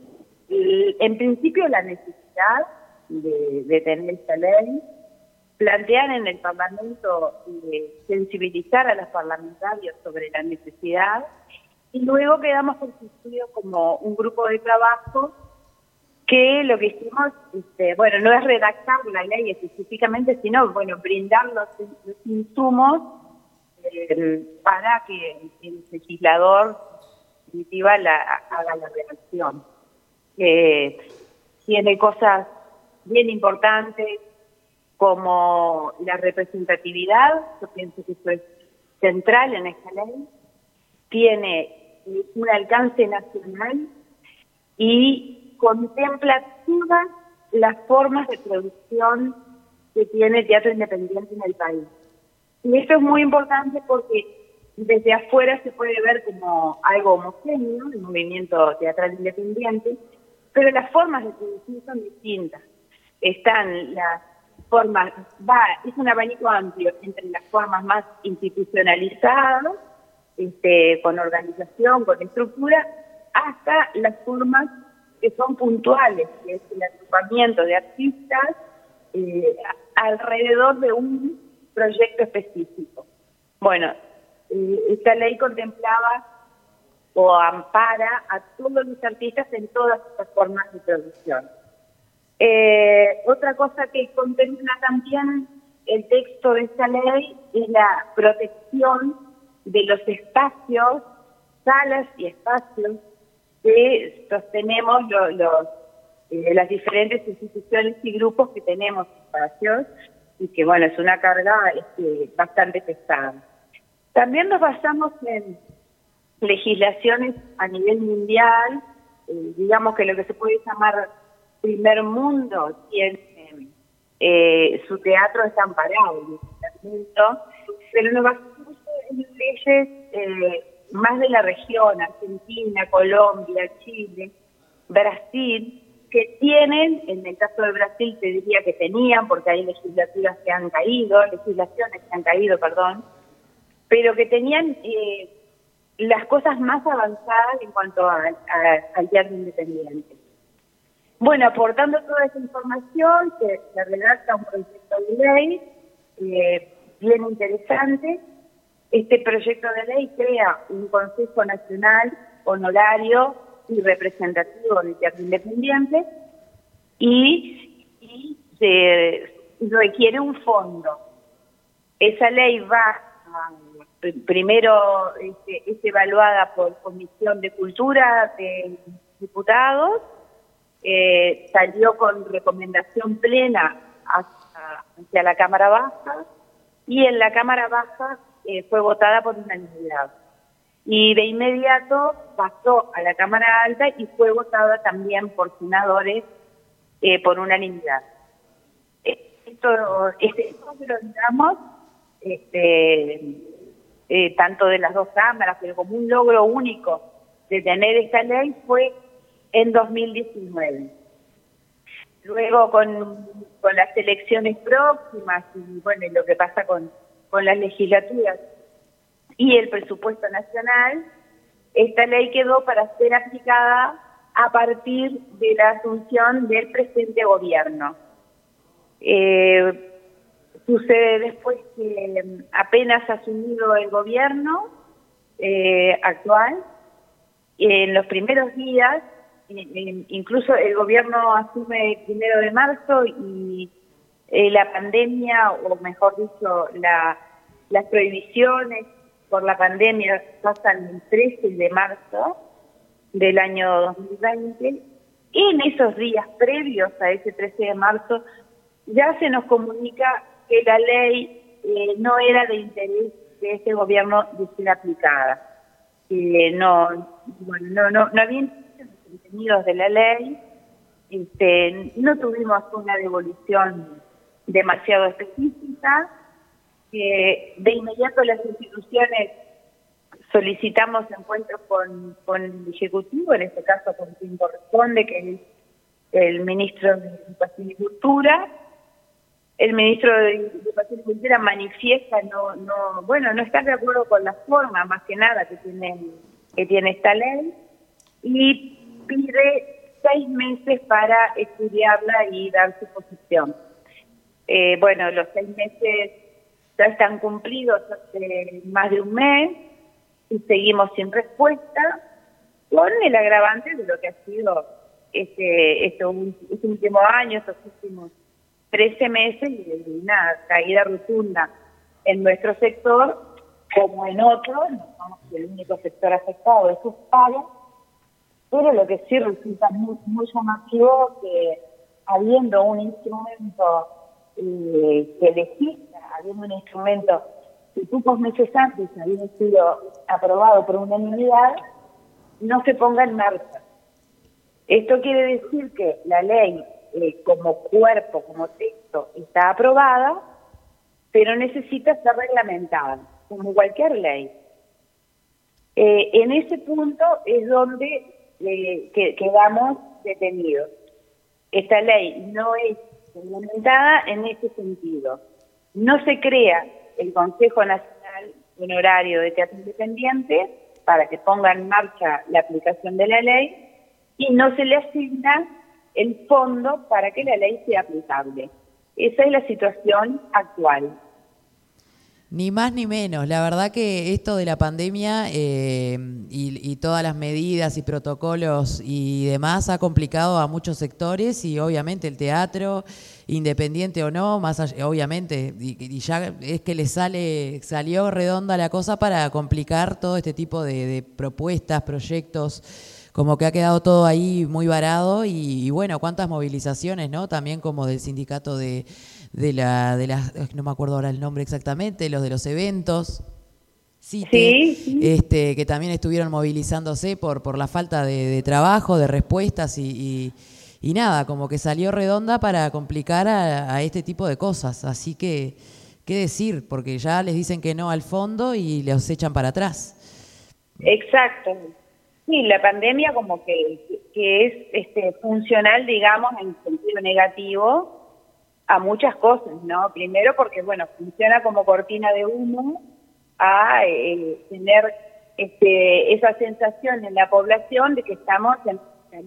eh, en principio la necesidad de, tener esta ley, plantear en el Parlamento eh, sensibilizar a los parlamentarios sobre la necesidad y luego quedamos constituidos como un grupo de trabajo que lo que hicimos, este, bueno, no es redactar la ley específicamente, sino, bueno, brindar los, insumos eh, para que el legislador definitiva la, haga la redacción. Eh, tiene cosas bien importantes como la representatividad, yo pienso que eso es central en esta ley, tiene un alcance nacional y contempla todas las formas de producción que tiene el teatro independiente en el país. Y esto es muy importante porque desde afuera se puede ver como algo homogéneo, el movimiento teatral independiente, pero las formas de producir son distintas. Están las formas, es un abanico amplio entre las formas más institucionalizadas, este, con organización, con estructura, hasta las formas que son puntuales, que es el agrupamiento de artistas eh, alrededor de un proyecto específico. Bueno, eh, esta ley contemplaba o ampara a todos los artistas en todas estas formas de producción. Eh, otra cosa que contempla también el texto de esta ley es la protección de los espacios, salas y espacios que sostenemos los, eh, las diferentes instituciones y grupos que tenemos espacios y que bueno, es una carga este, bastante pesada. También nos basamos en legislaciones a nivel mundial, eh, digamos que lo que se puede llamar primer mundo tiene eh, su teatro está amparado, pero nos basamos en leyes eh, más de la región, Argentina, Colombia, Chile, Brasil, que tienen, en el caso de Brasil te diría que tenían, porque hay legislaturas que han caído, legislaciones que han caído, perdón, pero que tenían eh, las cosas más avanzadas en cuanto al teatro independiente. Bueno, aportando toda esa información, se, se redacta un proyecto de ley eh, bien interesante. Este proyecto de ley crea un Consejo Nacional honorario y representativo del teatro independiente y, y se requiere un fondo. Esa ley va primero este, es evaluada por Comisión de Cultura de Diputados eh, salió con recomendación plena hacia, la Cámara Baja y en la Cámara Baja eh, fue votada por unanimidad. Y de inmediato pasó a la Cámara Alta y fue votada también por senadores eh, por unanimidad. Esto, este, esto lo digamos, este, eh, tanto de las dos cámaras, pero como un logro único de tener esta ley fue en 2019. Luego con, con las elecciones próximas y bueno, lo que pasa con, con las legislaturas y el presupuesto nacional, esta ley quedó para ser aplicada a partir de la asunción del presente gobierno. Eh, sucede después que apenas ha asumido el gobierno eh, actual, en los primeros días incluso el gobierno asume el primero de marzo y eh, la pandemia, o mejor dicho, la, las prohibiciones por la pandemia pasan el 13 de marzo del año 2020. Y en esos días previos a ese 13 de marzo ya se nos comunica que la ley eh, no era de interés de este gobierno de ser aplicada. Eh, no, bueno, no, no, no había contenidos de la ley, este, no tuvimos una devolución demasiado específica. de inmediato las instituciones solicitamos encuentros con, con el Ejecutivo, en este caso con quien corresponde, que es el ministro de Educación y Cultura. El ministro de Educación y Cultura manifiesta no, no, bueno, no está de acuerdo con la forma, más que nada, que tiene, que tiene esta ley. Y pide seis meses para estudiarla y dar su posición. Eh, bueno, los seis meses ya están cumplidos hace más de un mes y seguimos sin respuesta, con el agravante de lo que ha sido este, este, este último año, estos últimos 13 meses y de una caída rotunda en nuestro sector, como en otros, no somos el único sector afectado de sus pagos, pero lo que sí resulta muy, muy llamativo que habiendo un instrumento eh, que legisla, habiendo un instrumento que pocos meses antes había sido aprobado por unanimidad, no se ponga en marcha. Esto quiere decir que la ley eh, como cuerpo, como texto, está aprobada, pero necesita ser reglamentada, como cualquier ley. Eh, en ese punto es donde que quedamos detenidos. Esta ley no es implementada en ese sentido. No se crea el Consejo Nacional Honorario de Teatro Independiente para que ponga en marcha la aplicación de la ley y no se le asigna el fondo para que la ley sea aplicable. Esa es la situación actual. Ni más ni menos. La verdad que esto de la pandemia eh, y, todas las medidas y protocolos y demás ha complicado a muchos sectores y obviamente el teatro, independiente o no, más allá- obviamente, y, ya es que le sale, salió redonda la cosa para complicar todo este tipo de, de propuestas, proyectos como que ha quedado todo ahí muy varado y, y bueno, cuántas movilizaciones, ¿no? También como del sindicato de, de la, de las, no me acuerdo ahora el nombre exactamente, los de los eventos. CITE, Sí. Este, que también estuvieron movilizándose por, por la falta de, de trabajo, de respuestas y, y- y nada, como que salió redonda para complicar a, a este tipo de cosas. Así que, ¿qué decir? Porque ya les dicen que no al fondo y los echan para atrás. Exacto. Sí, la pandemia como que, que es este, funcional, digamos, en sentido negativo a muchas cosas, ¿no? Primero porque, bueno, funciona como cortina de humo a eh, tener este, esa sensación en la población de que estamos en,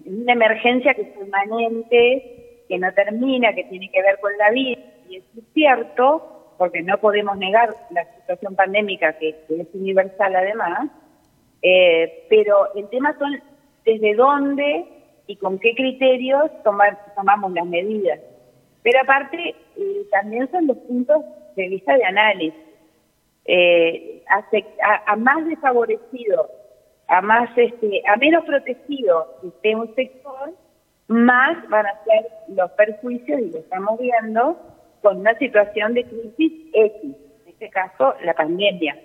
una emergencia que es permanente, que no termina, que tiene que ver con la vida. Y es cierto, porque no podemos negar la situación pandémica, que, es universal además, eh, pero el tema son desde dónde y con qué criterios tomamos las medidas. Pero aparte, eh, también son los puntos de vista de análisis. Eh, a, más desfavorecido, a más este, a menos protegido esté un sector, más van a ser los perjuicios, y lo estamos viendo, con una situación de crisis X, en este caso la pandemia.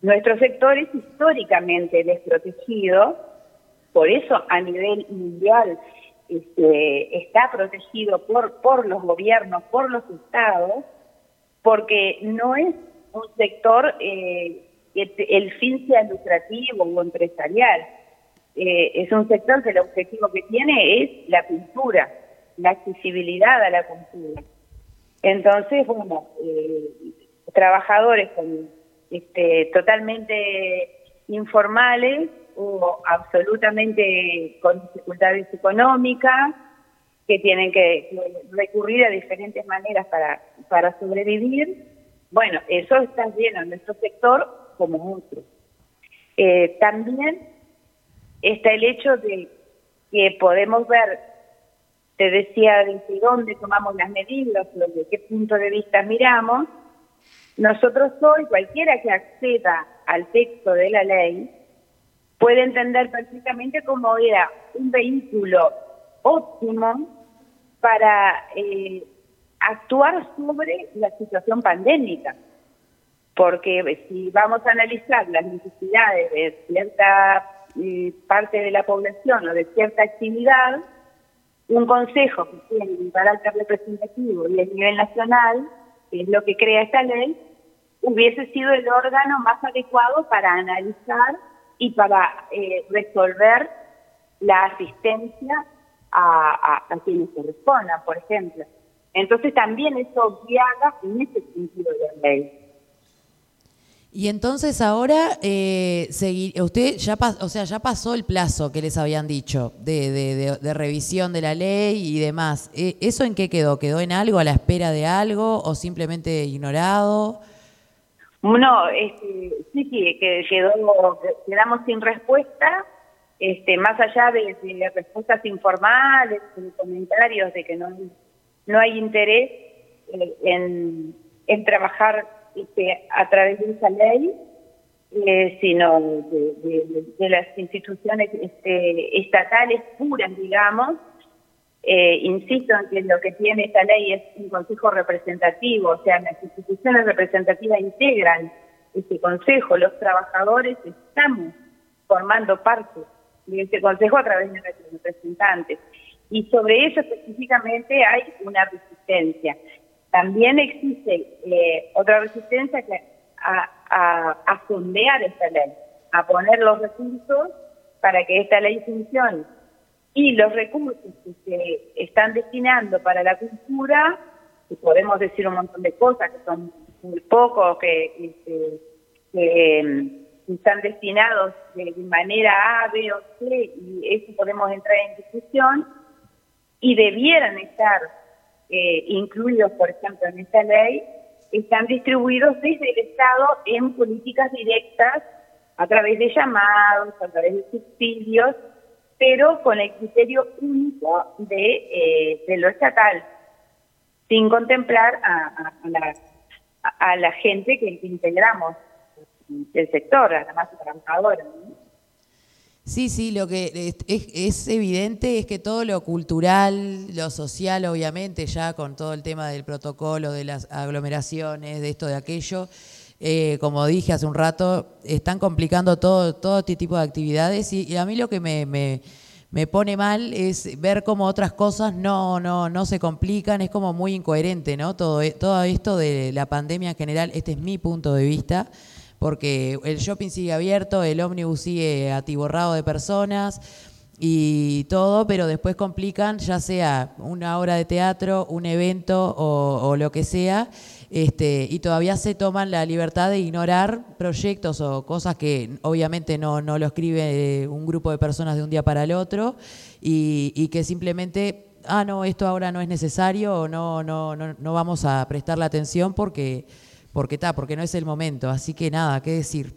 Nuestro sector es históricamente desprotegido, por eso a nivel mundial este, está protegido por, por los gobiernos, por los estados, porque no es un sector eh, que el fin sea lucrativo o empresarial. Eh, es un sector que el objetivo que tiene es la cultura, la accesibilidad a la cultura. Entonces, bueno, eh, trabajadores este, totalmente informales o absolutamente con dificultades económicas, que tienen que, recurrir a diferentes maneras para, para sobrevivir. Bueno, eso está lleno en nuestro sector como otro. Eh, también está el hecho de que podemos ver, te decía desde dónde tomamos las medidas, desde qué punto de vista miramos. Nosotros hoy, cualquiera que acceda al texto de la ley, puede entender perfectamente cómo era un vehículo óptimo para eh, actuar sobre la situación pandémica. Porque si vamos a analizar las necesidades de cierta eh, parte de la población o de cierta actividad, un consejo que tiene un carácter representativo y a nivel nacional, que es lo que crea esta ley, hubiese sido el órgano más adecuado para analizar y para eh, resolver la asistencia a, a, a quienes correspondan, por ejemplo. Entonces también eso guiada en ese sentido de la ley. Y entonces ahora, eh, segui- usted ya, pas- o sea, ya pasó el plazo que les habían dicho de, de- de- de revisión de la ley y demás. Eh, ¿Eso en qué quedó? ¿Quedó en algo, a la espera de algo o simplemente ignorado? No, este, sí, sí, que quedó, quedamos sin respuesta, este, más allá de, de respuestas informales, de comentarios de que no, no hay interés eh, en, trabajar este, a través de esa ley, eh, sino de, de- de las instituciones este, estatales puras, digamos. Eh, insisto en que lo que tiene esta ley es un consejo representativo, o sea, las instituciones representativas integran este consejo, los trabajadores estamos formando parte de este consejo a través de nuestros representantes. Y sobre eso específicamente hay una resistencia. También existe eh, otra resistencia que a, a, esta ley, a poner los recursos para que esta ley funcione. Y los recursos que se están destinando para la cultura, que podemos decir un montón de cosas, que son muy pocos, que, que, que, em, están destinados de manera A, B o C, y eso podemos entrar en discusión, y debieran estar eh, incluidos, por ejemplo, en esta ley, están distribuidos desde el Estado en políticas directas a través de llamados, a través de subsidios, pero con el criterio único de, eh, lo estatal, sin contemplar a, a- la, a- la gente que integramos el sector, a la. Sí, sí, lo que es- es evidente es que todo lo cultural, lo social, obviamente, ya con todo el tema del protocolo, de las aglomeraciones, de esto, de aquello, eh, como dije hace un rato, están complicando todo, todo este tipo de actividades y, a mí lo que me, me- me pone mal es ver cómo otras cosas no, no, no se complican, es como muy incoherente, ¿no? Todo, e- todo esto de la pandemia en general, este es mi punto de vista porque el shopping sigue abierto, el ómnibus sigue atiborrado de personas y todo, pero después complican ya sea una obra de teatro, un evento o lo que sea, este, y todavía se toman la libertad de ignorar proyectos o cosas que obviamente no, no lo escribe eh, un grupo de personas de un día para el otro y, y que simplemente ah, no, esto ahora no es necesario o no, no, no, no vamos a prestarle atención porque porque está, porque no es el momento. Así que nada, qué decir,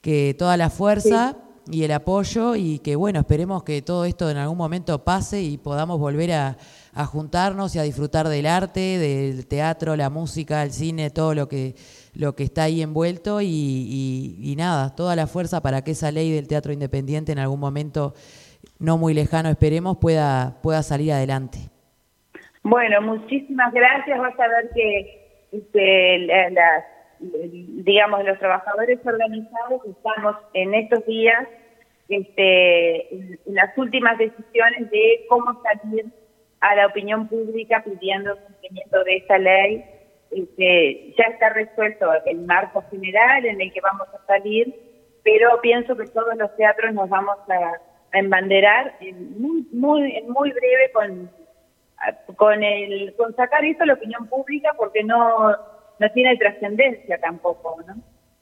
que toda la fuerza y el apoyo y que bueno, esperemos que todo esto en algún momento pase y podamos volver a, a juntarnos y a disfrutar del arte, del teatro, la música, el cine, todo lo que lo que está ahí envuelto y, y- y nada, toda la fuerza para que esa ley del teatro independiente en algún momento no muy lejano, esperemos, pueda, pueda salir adelante. Bueno, muchísimas gracias. Vas a ver que, este, la- las, digamos, los trabajadores organizados estamos en estos días este, en las últimas decisiones de cómo salir a la opinión pública pidiendo el cumplimiento de esta ley. Este, ya está resuelto el marco general en el que vamos a salir, pero pienso que todos los teatros nos vamos a, embanderar en muy, muy, en muy breve con con el con sacar eso a la opinión pública porque no no tiene trascendencia tampoco, ¿no?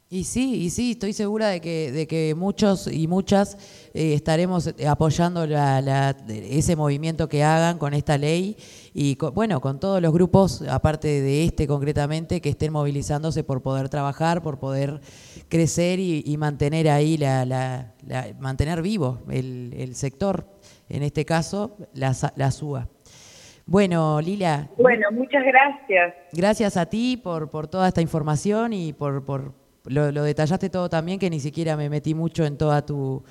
Y sí, y sí, estoy segura de que, de que muchos y muchas eh, estaremos apoyando la- la- ese movimiento que hagan con esta ley y con- bueno, con todos los grupos, aparte de este concretamente, que estén movilizándose por poder trabajar, por poder crecer y, y mantener ahí la, la- mantener vivo el, el sector, en este caso la, la SUA. Bueno, Lila, Bueno, muchas gracias. Gracias a ti por, por toda esta información y por, por lo, lo detallaste todo también, que ni siquiera me metí mucho en toda tu,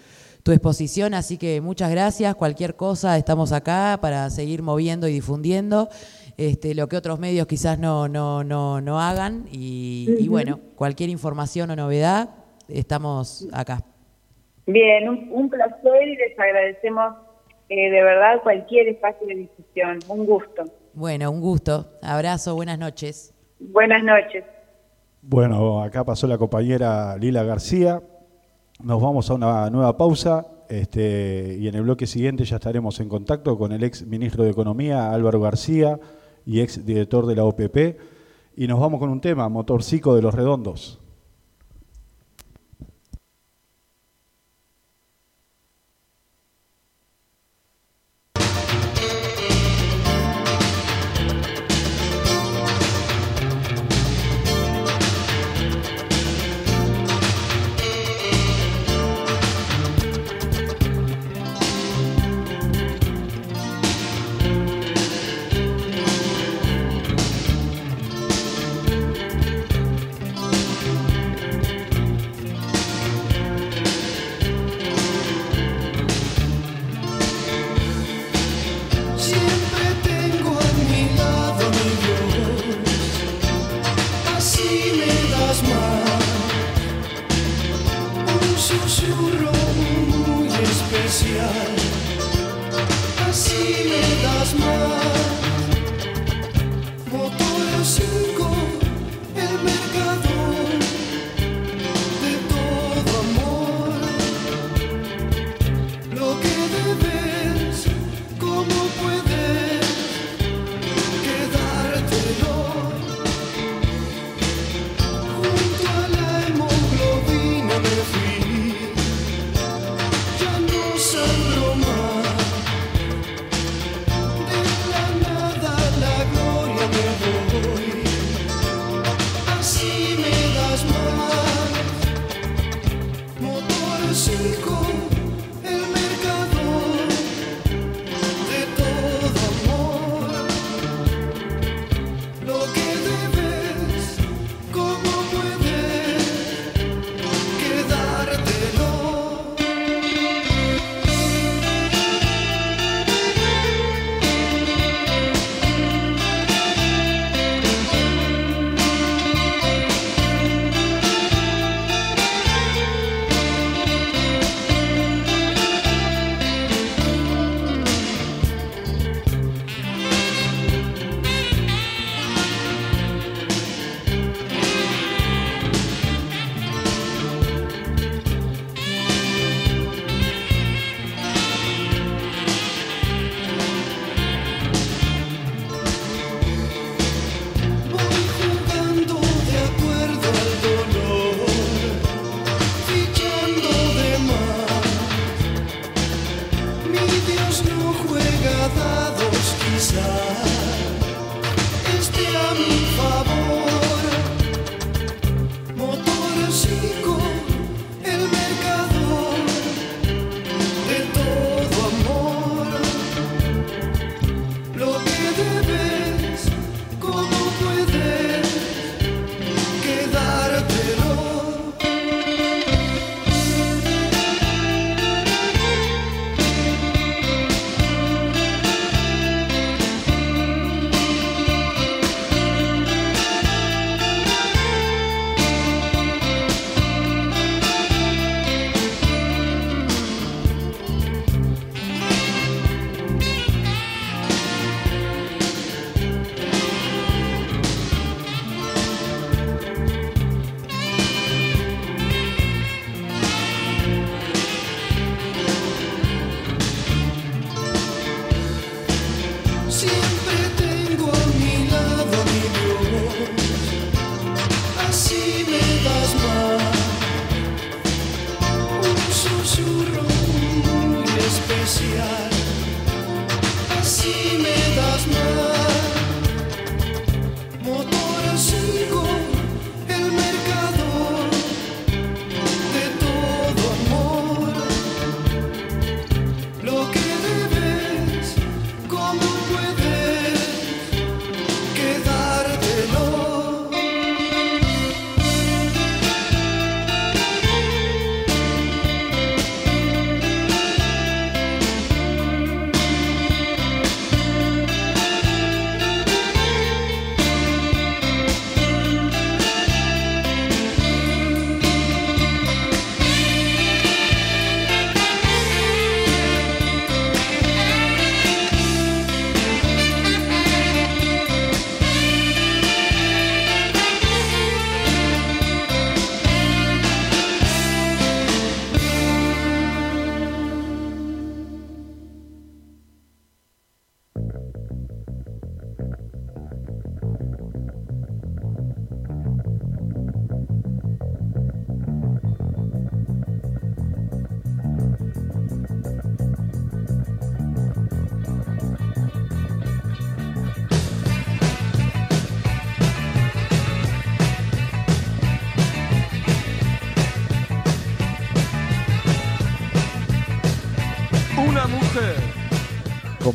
tu exposición, así que muchas gracias. Cualquier cosa, estamos acá para seguir moviendo y difundiendo este, lo que otros medios quizás no, no, no, no hagan. Y, bueno, cualquier información o novedad, estamos acá. Bien, un, un placer y les agradecemos eh, de verdad cualquier espacio de discusión. Un gusto. Bueno, un gusto. Abrazo, buenas noches. Buenas noches. Bueno, acá pasó la compañera Lila García. Nos vamos a una nueva pausa este, y en el bloque siguiente ya estaremos en contacto con el ex ministro de Economía, Álvaro García, y ex director de la OPP. Y nos vamos con un tema, Motorcico de los Redondos.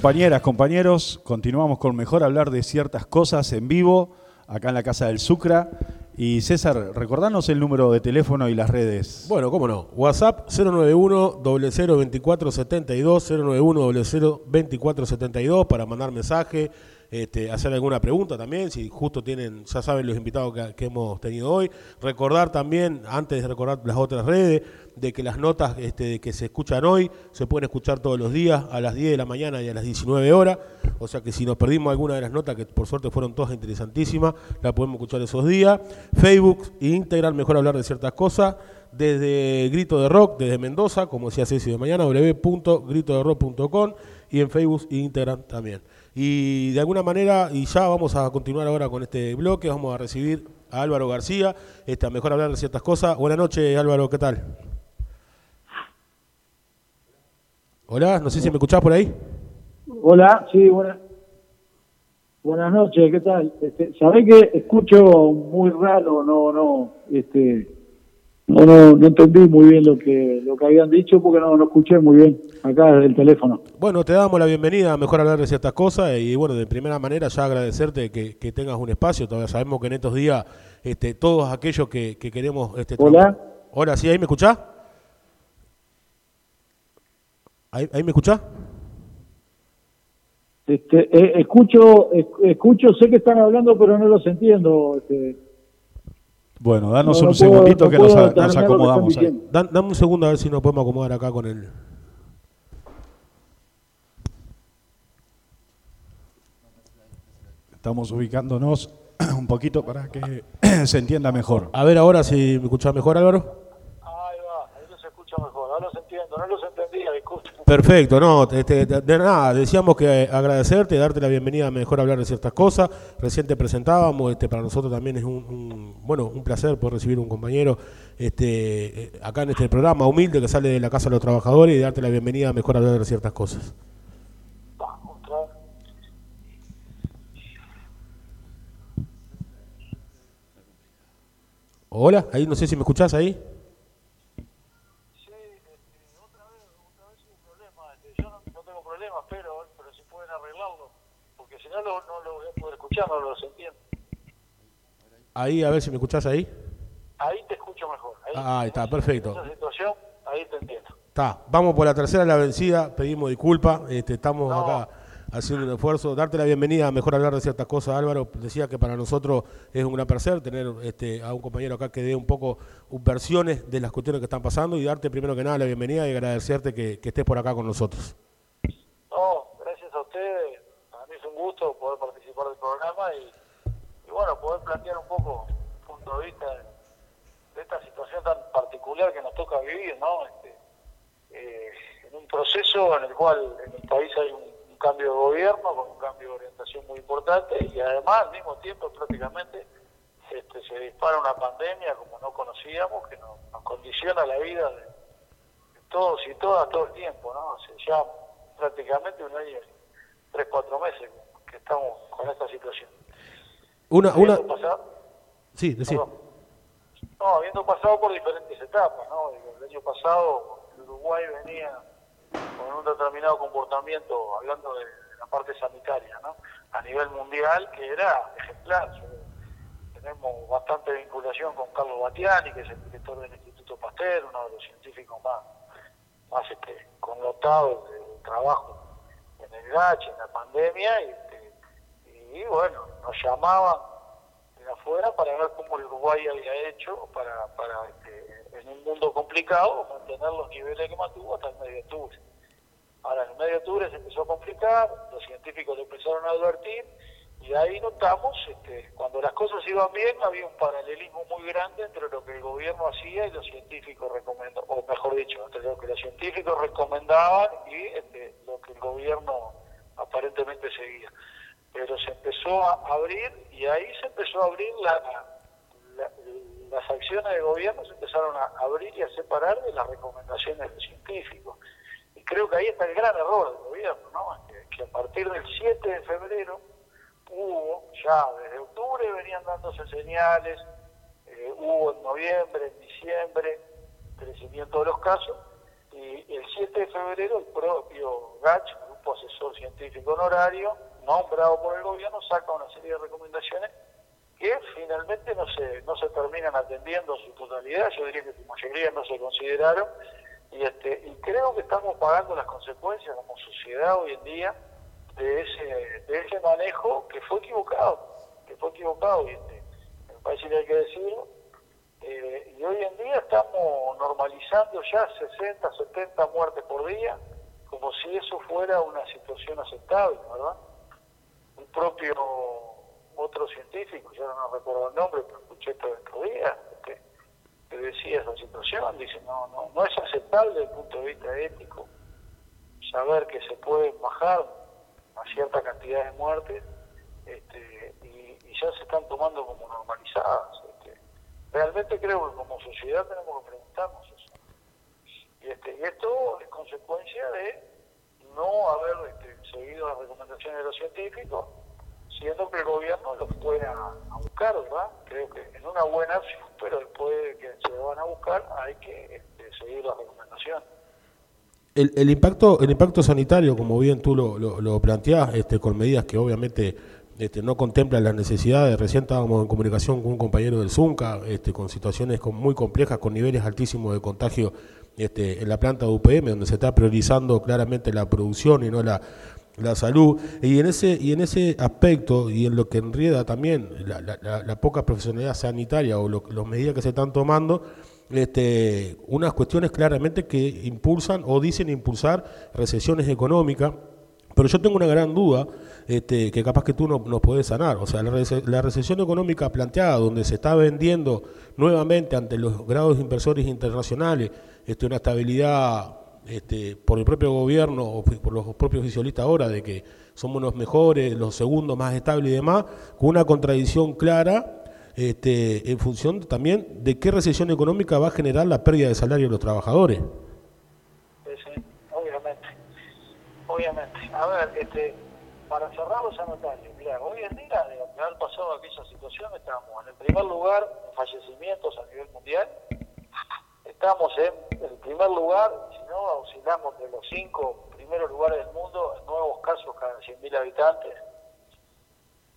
Compañeras, compañeros, continuamos con mejor hablar de ciertas cosas en vivo, acá en la Casa del Sucra. Y César, recordanos el número de teléfono y las redes. Bueno, cómo no. WhatsApp 091 002472 091 002472 para mandar mensaje, este, hacer alguna pregunta también, si justo tienen, ya saben los invitados que, hemos tenido hoy. Recordar también, antes de recordar las otras redes, de que las notas este, que se escuchan hoy se pueden escuchar todos los días a las 10 de la mañana y a las 19 horas. O sea que si nos perdimos alguna de las notas, que por suerte fueron todas interesantísimas, la podemos escuchar esos días. Facebook e Instagram, mejor hablar de ciertas cosas. Desde Grito de Rock, desde Mendoza, como decía Ceci de mañana, www.gritoderock.com y en Facebook e Instagram también. Y de alguna manera, y ya vamos a continuar ahora con este bloque, vamos a recibir a Álvaro García, a mejor hablar de ciertas cosas. Buenas noches, Álvaro, ¿qué tal? Hola, no sé si me escuchás por ahí. Hola, sí, buenas, buenas noches, ¿qué tal? Este, Sabés que escucho muy raro, no, no, este, No, no, no entendí muy bien lo que lo que habían dicho porque no, no escuché muy bien acá desde el teléfono. Bueno, te damos la bienvenida a Mejor Hablar de Ciertas Cosas y bueno, de primera manera ya agradecerte que, que tengas un espacio. Todavía sabemos que en estos días este, todos aquellos que, que queremos... Este, Hola. Hola, ¿sí? ¿Ahí me escuchás? ¿Ahí, ahí me escuchás? Este, eh, escucho, es- escucho, sé que están hablando, pero no los entiendo. Este, Bueno, danos No, no un puedo- segundito no que nos, que acomodamos ahí. Dan- dame un segundo a ver si nos podemos acomodar acá con el... Estamos ubicándonos un poquito para que se entienda mejor. A ver ahora si me escuchás mejor, Álvaro. Ahí va, ahí los escucho mejor, ahora los entiendo, no los entendía, disculpen. Perfecto, no, este, de, nada, decíamos que agradecerte, darte la bienvenida a Mejor Hablar de Ciertas Cosas. Recién te presentábamos, este, para nosotros también es un, un- bueno, un placer poder recibir un compañero este, eh, acá en este programa humilde que sale de la Casa de los Trabajadores y darte la bienvenida a Mejor Hablar de Ciertas Cosas. Hola, ahí no sé si me escuchás ahí. Yo no, no tengo problemas, pero, pero si pueden arreglarlo, porque si no, lo, no lo los entiendo. Ahí, a ver si me escuchás ahí. Ahí te escucho mejor. Ahí, Ah, ahí está, perfecto. esa situación, ahí te entiendo. Está, vamos por la tercera la vencida, pedimos disculpas, este, estamos acá haciendo un esfuerzo, darte la bienvenida a mejor hablar de ciertas cosas, Álvaro, decía que para nosotros es un gran placer tener este, a un compañero acá que dé un poco versiones de las cuestiones que están pasando y darte primero que nada la bienvenida y agradecerte que, que estés por acá con nosotros. No, gracias a ustedes. Para mí es un gusto poder participar del programa y, y bueno, poder plantear un poco un punto de vista de, esta situación tan particular que nos toca vivir, ¿no? Este, eh, en un proceso en el cual en el país hay un, cambio de gobierno con un cambio de orientación muy importante y además al mismo tiempo prácticamente este, se dispara una pandemia como no conocíamos que nos, condiciona la vida de, todos y todas todo el tiempo, ¿no? Hace ya prácticamente un año tres, cuatro meses que estamos con esta situación. Una, una, Habiendo pasado, sí, decir. no, habiendo pasado por diferentes etapas, ¿no? El año pasado el Uruguay venía con un determinado comportamiento, hablando de la parte sanitaria, ¿no? A nivel mundial, que era ejemplar. Tenemos bastante vinculación con Carlos Batiani, que es el director del Instituto Pasteur, uno de los científicos más, más este, connotados del trabajo en el GACH, en la pandemia, y, y bueno, nos llamaban de afuera para ver cómo el Uruguay había hecho para, para este, en un mundo complicado, mantener los niveles que mantuvo hasta el medio de octubre. Ahora, en el medio de octubre se empezó a complicar, los científicos lo empezaron a advertir, y ahí notamos, este, cuando las cosas iban bien, había un paralelismo muy grande entre lo que el gobierno hacía y los científicos recomendaban, o mejor dicho, entre lo que los científicos recomendaban y este, lo que el gobierno aparentemente seguía. Pero se empezó a abrir y ahí se empezó a abrir la, la- las acciones de gobierno, se empezaron a abrir y a separar de las recomendaciones de científicos. Y creo que ahí está el gran error del gobierno, ¿no? Que, que a partir del 7 de febrero hubo, ya desde octubre venían dándose señales, eh, hubo en noviembre, en diciembre, crecimiento de los casos, y el 7 de febrero el propio GACH, Grupo Asesor Científico Honorario, nombrado por el gobierno, saca una serie de recomendaciones que finalmente no se, no se terminan atendiendo en su totalidad, yo diría que su mayoría no se consideraron, y, este, y creo que estamos pagando las consecuencias como sociedad hoy en día de ese, de ese manejo que fue equivocado, que fue equivocado, y este, me parece que hay que decirlo, eh, y hoy en día estamos normalizando ya 60, 70 muertes por día, como si eso fuera una situación aceptable, ¿verdad? Propio otro científico, yo no recuerdo el nombre, pero escuché todo estos días, que, que decía esa situación, dice, no, no, no es aceptable desde el punto de vista ético saber que se puede bajar a cierta cantidad de muertes este, y, y ya se están tomando como normalizadas. Este. Realmente creo que como sociedad tenemos que preguntarnos eso. Y, este, y esto es consecuencia de no haber este, seguido las recomendaciones de los científicos, siendo que el gobierno los fue a, buscar, ¿verdad? Creo que en una buena acción, pero después de que se va van a buscar, hay que este, seguir las recomendaciones. El, el impacto el impacto sanitario, como bien tú lo, lo, lo planteás, este, con medidas que obviamente este, no contemplan las necesidades. Recién estábamos en comunicación con un compañero del Zunca, este, con situaciones muy complejas, con niveles altísimos de contagio este, en la planta de UPM, donde se está priorizando claramente la producción y no la, la salud. Y en ese y en ese aspecto, y en lo que enrieda también la, la- la- poca profesionalidad sanitaria o lo- las medidas que se están tomando, este, unas cuestiones claramente que impulsan o dicen impulsar recesiones económicas. Pero yo tengo una gran duda este, que capaz que tú no, nos podés sanar. O sea, la, la recesión económica planteada, donde se está vendiendo nuevamente ante los grados inversores internacionales este, una estabilidad este, por el propio gobierno o por los propios oficialistas ahora de que somos los mejores, los segundos más estables y demás, con una contradicción clara este, en función también de qué recesión económica va a generar la pérdida de salario de los trabajadores. Sí, obviamente. Obviamente. A ver, este, para cerrar los sanitarios, mira, hoy en día, de haber pasado aquella situación, estamos en el primer lugar en fallecimientos a nivel mundial. Estamos en el primer lugar, no, oscilamos de los cinco primeros lugares del mundo en nuevos casos cada 100.000 habitantes.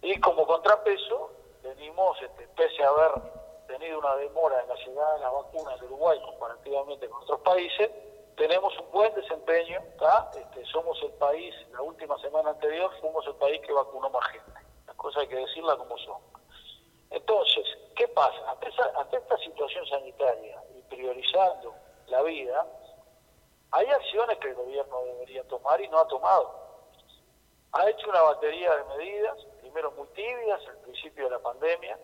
Y como contrapeso, venimos, este, pese a haber tenido una demora en la llegada de las vacunas de Uruguay comparativamente con otros países, tenemos un buen desempeño. Este, somos el país, la última semana anterior fuimos el país que vacunó más gente. Las cosas hay que decirlas como son. Entonces, ¿qué pasa? Ante esta situación sanitaria y priorizando la vida, hay acciones que el gobierno debería tomar y no ha tomado. Ha hecho una batería de medidas, primero muy tibias al principio de la pandemia,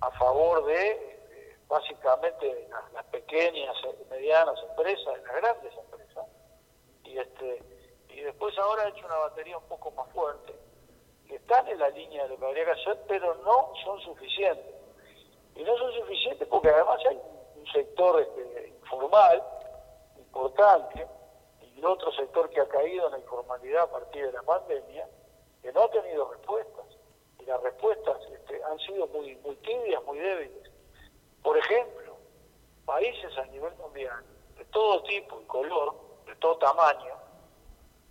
a favor de eh, básicamente las, las pequeñas, eh, medianas empresas, las grandes empresas. Y este y después ahora ha hecho una batería un poco más fuerte, que están en la línea de lo que habría que hacer, pero no son suficientes. Y no son suficientes porque además hay un sector este, informal importante y otro sector que ha caído en la informalidad a partir de la pandemia, que no ha tenido respuestas. Y las respuestas este, han sido muy, muy tibias, muy débiles. Por ejemplo, países a nivel mundial, de todo tipo y color, de todo tamaño,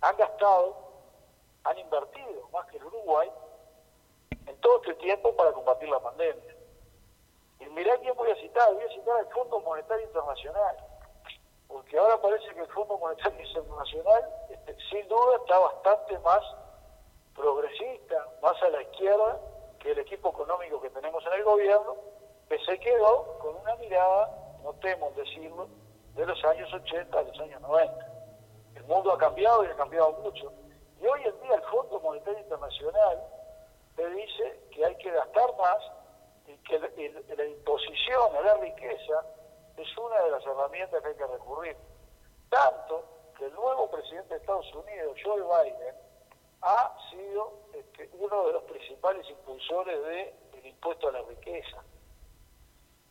han gastado, han invertido más que el Uruguay en todo este tiempo para combatir la pandemia. Y mirá quién voy a citar, voy a citar al Fondo Monetario Internacional, porque ahora parece que el Fondo Monetario Internacional, este, sin duda, está bastante más progresista, más a la izquierda que el equipo económico que tenemos en el gobierno, que se quedó con una mirada, no temo decirlo, de los años 80 a los años 90. El mundo ha cambiado y ha cambiado mucho. Y hoy en día el Fondo Monetario Internacional te dice que hay que gastar más y que el- la imposición a la riqueza es una de las herramientas que hay que recurrir. Tanto que el nuevo presidente de Estados Unidos, Joe Biden, ha sido este, uno de los principales impulsores del impuesto a la riqueza.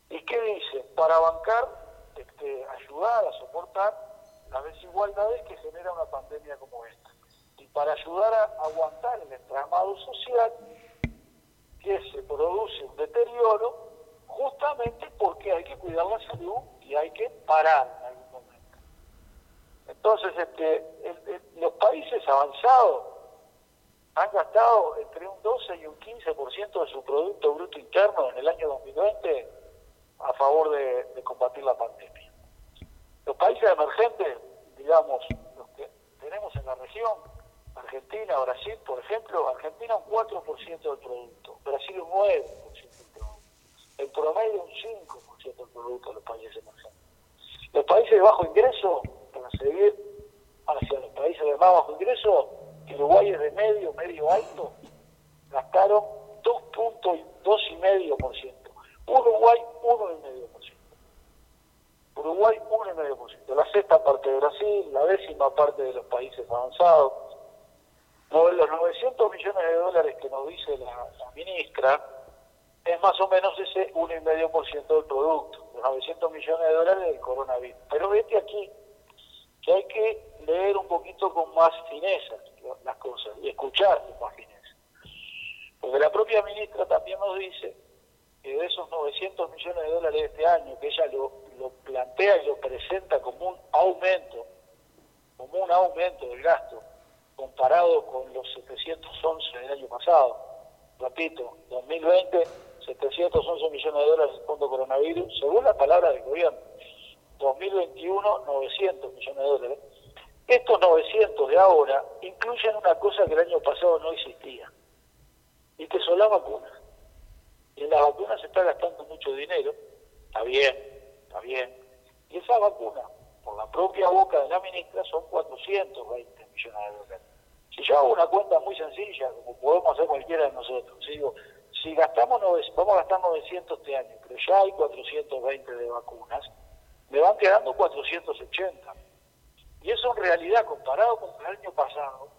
¿Y qué dice? Para bancar, este, ayudar a soportar las desigualdades que genera una pandemia como esta. Y para ayudar a aguantar el entramado social que se produce un deterioro justamente porque hay que cuidar la salud y hay que parar en algún momento. Entonces, este, el- los países avanzados han gastado entre un 12 y un 15% de su Producto Bruto Interno en el año 2020 a favor de, de combatir la pandemia. Los países emergentes, digamos, los que tenemos en la región, Argentina, Brasil, por ejemplo, Argentina un 4% del producto, Brasil un 9% del producto, en promedio un 5% del producto de los países emergentes. Los países de bajo ingreso, para seguir hacia los países de más bajo ingreso, Uruguay es de medio, medio alto, gastaron 2.2,5%. Uruguay 1,5%. Uruguay 1,5%. La sexta parte de Brasil, la décima parte de los países avanzados. Los 900 millones de dólares que nos dice la ministra es más o menos ese 1,5% del producto. Los 900 millones de dólares del coronavirus. Pero vete aquí, que hay que leer un poquito con más fineza las cosas y escuchar con más fineza. Porque la propia ministra también nos dice que de esos 900 millones de dólares de este año, que ella lo, lo plantea y lo presenta como un aumento, como un aumento del gasto comparado con los 711 del año pasado. Repito, 2020, 711 millones de dólares del fondo coronavirus, según la palabra del gobierno. 2021, 900 millones de dólares. Estos 900 de ahora incluyen una cosa que el año pasado no existía, y que son las vacunas. Y en las vacunas se está gastando mucho dinero, está bien, está bien. Y esa vacuna, por la propia boca de la ministra, son 420 millones de dólares. Si yo hago una cuenta muy sencilla, como podemos hacer cualquiera de nosotros, si digo, si gastamos, vamos a gastar 900 este año, pero ya hay 420 de vacunas, me van quedando 480. Y eso en realidad, comparado con el año pasado,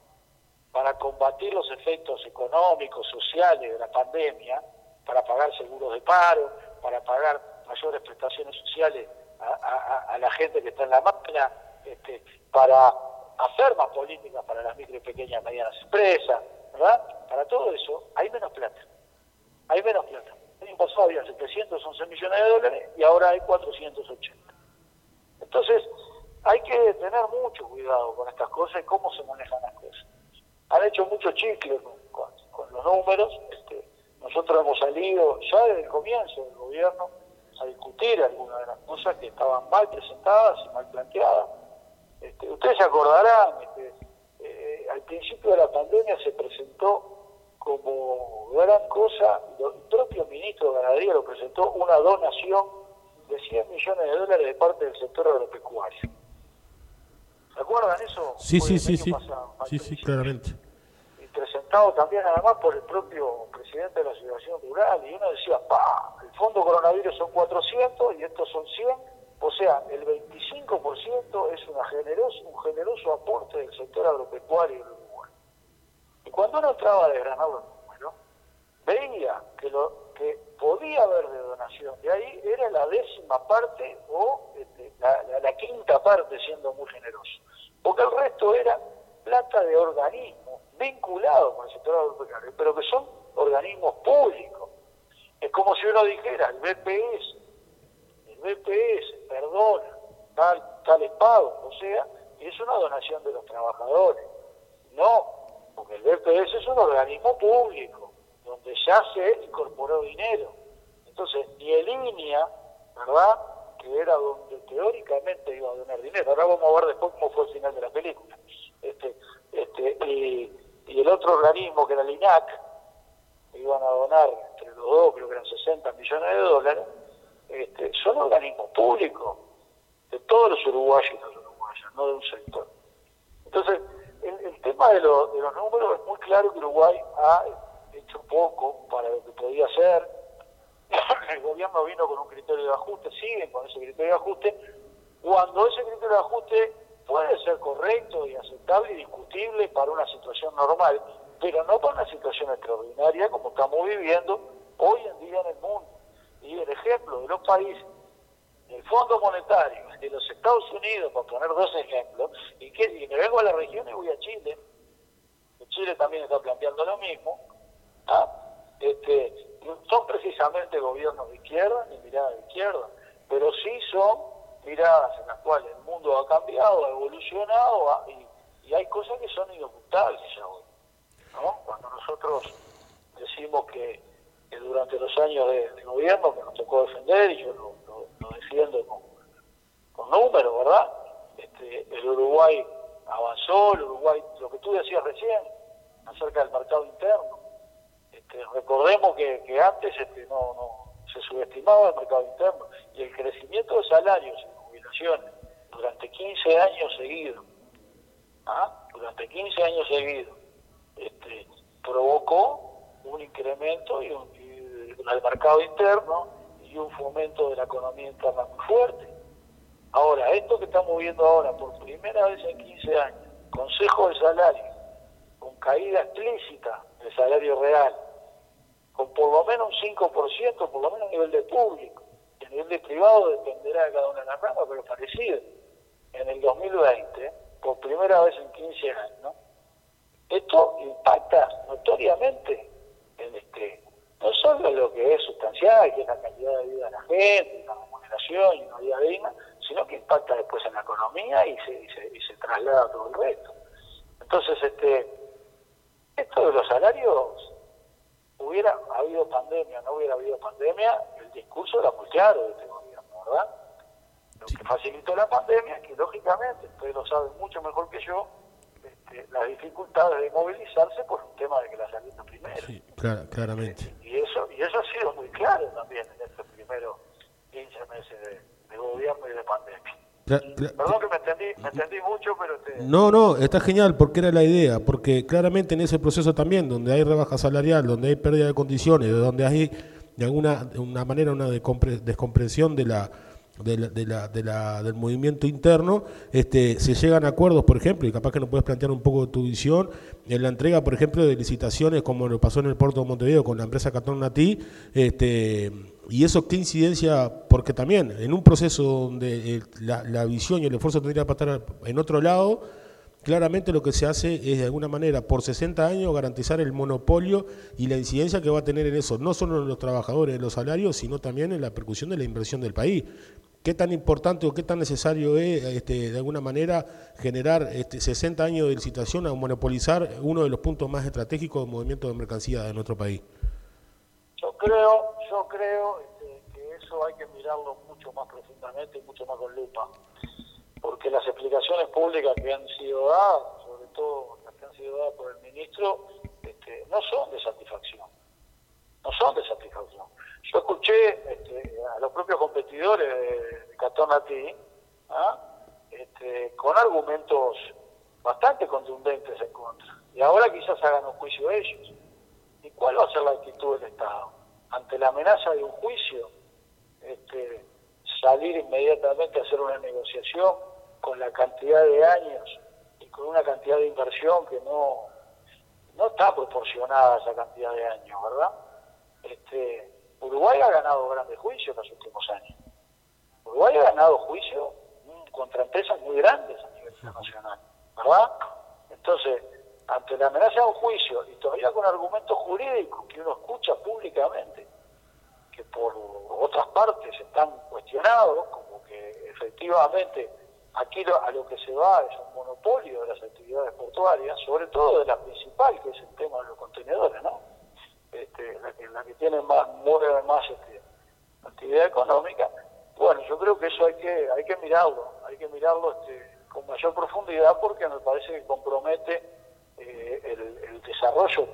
para combatir los efectos económicos, sociales de la pandemia, para pagar seguros de paro, para pagar mayores prestaciones sociales a la gente que está en la máquina, este, para hacer más políticas para las micro y pequeñas y medianas empresas, ¿verdad? Para todo eso hay menos plata. Hay menos plata. El año pasado había 711 millones de dólares y ahora hay 480. Entonces, hay que tener mucho cuidado con estas cosas y cómo se manejan las cosas. Han hecho mucho chicle con, los números. Este, nosotros hemos salido ya desde el comienzo del gobierno a discutir algunas de las cosas que estaban mal presentadas y mal planteadas. Este, ustedes se acordarán, este, eh, al principio de la pandemia se presentó como gran cosa, el propio ministro de Ganadería lo presentó, una donación de 100 millones de dólares de parte del sector agropecuario. ¿Se acuerdan eso? Sí, Fue sí, sí, sí. pasado, Sí, sí, claramente. Y presentado también además por el propio presidente de la Asociación Rural. Y uno decía, pa, el fondo coronavirus son 400 y estos son 100. O sea, el 25% es una generoso, un generoso aporte del sector agropecuario cuando uno entraba a desgranar los números, veía que lo que podía haber de donación de ahí era la décima parte o este, la, quinta parte, siendo muy generoso. Porque el resto era plata de organismos vinculados con el sector agropecuario, pero que son organismos públicos. Es como si uno dijera, el BPS, el BPS perdona tal, tales pagos, o sea, es una donación de los trabajadores. No, porque el BPS es un organismo público, donde ya se incorporó dinero. Entonces, ni el INIA, ¿verdad?, que era donde teóricamente iba a donar dinero. Ahora vamos a ver después cómo fue el final de la película. Este, este, y, y el otro organismo, que era el INAC, iban a donar entre los dos, creo que eran 60 millones de dólares, este, son organismos públicos de todos los uruguayos y las uruguayas, no de un sector. Entonces, el, tema de, lo- de los números es muy claro que Uruguay ha hecho poco para lo que podía hacer. El gobierno vino con un criterio de ajuste, siguen con ese criterio de ajuste, cuando ese criterio de ajuste puede ser correcto y aceptable y discutible para una situación normal, pero no para una situación extraordinaria como estamos viviendo hoy en día en el mundo. Y el ejemplo de los países el Fondo Monetario de los Estados Unidos, para poner dos ejemplos, y que y me vengo a la región y voy a Chile, Chile también está planteando lo mismo, ¿ah? este, no son precisamente gobiernos de izquierda ni miradas de izquierda, pero sí son miradas en las cuales el mundo ha cambiado, ha evolucionado y, hay cosas que son inocultables ya hoy. ¿no? Cuando nosotros decimos que, que durante los años de, de gobierno que nos tocó defender, y yo lo, lo- defiendo con, números, ¿verdad? Este, el Uruguay avanzó, el Uruguay, lo que tú decías recién, acerca del mercado interno. Este, recordemos que, antes este, no, se subestimaba el mercado interno y el crecimiento de salarios y jubilaciones durante 15 años seguidos, ¿ah? durante 15 años seguidos, este, provocó un incremento y un, del mercado interno un fomento de la economía interna muy fuerte. Ahora, esto que estamos viendo ahora por primera vez en 15 años, Consejo de Salario, con caída explícita del salario real, con por lo menos un 5%, por lo menos a nivel de público, y a nivel de privado dependerá de cada una de las ramas, pero parecido. En el 2020, por primera vez en 15 años, esto impacta notoriamente en este, no solo lo que es sustancial, que es la calidad de vida de la gente, la remuneración y una vida digna, sino que impacta después en la economía y se, y se, y se traslada a todo el resto. Entonces, este, esto de los salarios, hubiera habido pandemia, no hubiera habido pandemia, el discurso era muy claro de este gobierno, ¿verdad? Lo que facilitó la pandemia es que, lógicamente, ustedes lo saben mucho mejor que yo, este, las dificultades de movilizarse por un tema de que la es primero. Sí, clara- claramente. Y eso y eso ha sido muy claro también en estos primeros 15 meses de, de gobierno y de pandemia. Cla- Perdón que me entendí, me entendí mucho, pero No, no, está genial porque era la idea, porque claramente en ese proceso también, donde hay rebaja salarial, donde hay pérdida de condiciones, donde hay de alguna de una manera una descomprensión de la, de la- de la- de la- del movimiento interno, este, se llegan a acuerdos, por ejemplo, y capaz que nos puedes plantear un poco tu visión, en la entrega, por ejemplo, de licitaciones como lo pasó en el puerto de Montevideo con la empresa Catón Natí, este, y eso qué incidencia, porque también en un proceso donde el- la, visión y el esfuerzo tendría para estar en otro lado, claramente lo que se hace es de alguna manera por 60 años garantizar el monopolio y la incidencia que va a tener en eso, no solo en los trabajadores, en los salarios, sino también en la percusión de la inversión del país. ¿Qué tan importante o qué tan necesario es este, de alguna manera generar este, 60 años de licitación a monopolizar uno de los puntos más estratégicos del movimiento de mercancía de nuestro país? yo creo, yo creo este, que eso hay que mirarlo mucho más profundamente y mucho más con lupa, porque las explicaciones públicas que han sido dadas, sobre todo las que han sido dadas por el ministro, este, no son de satisfacción, no son de satisfacción. Yo escuché este, a los propios competidores de, de Catón Nati, ¿ah? este, con argumentos bastante contundentes en contra, y ahora quizás hagan un juicio ellos. ¿Y cuál va a ser la actitud del Estado? Ante la amenaza de un juicio, este, salir inmediatamente a hacer una negociación con la cantidad de años y con una cantidad de inversión que no, no está proporcionada a esa cantidad de años, ¿verdad? Este, Uruguay ha ganado grandes juicios en los últimos años. Uruguay ha ganado juicios mm, contra empresas muy grandes a nivel internacional, ¿verdad? Entonces, ante la amenaza de un juicio y todavía con argumentos jurídicos que uno escucha públicamente, que por otras partes están cuestionados, como que efectivamente aquí lo- a lo que se va es un monopolio de las actividades portuarias, sobre todo de la principal, que es el tema de los contenedores, ¿no? Este, la, que, la que tiene más, mueve más este, actividad económica. Bueno, yo creo que eso hay que hay que mirarlo, hay que mirarlo este, con mayor profundidad porque me parece que compromete eh, el, el desarrollo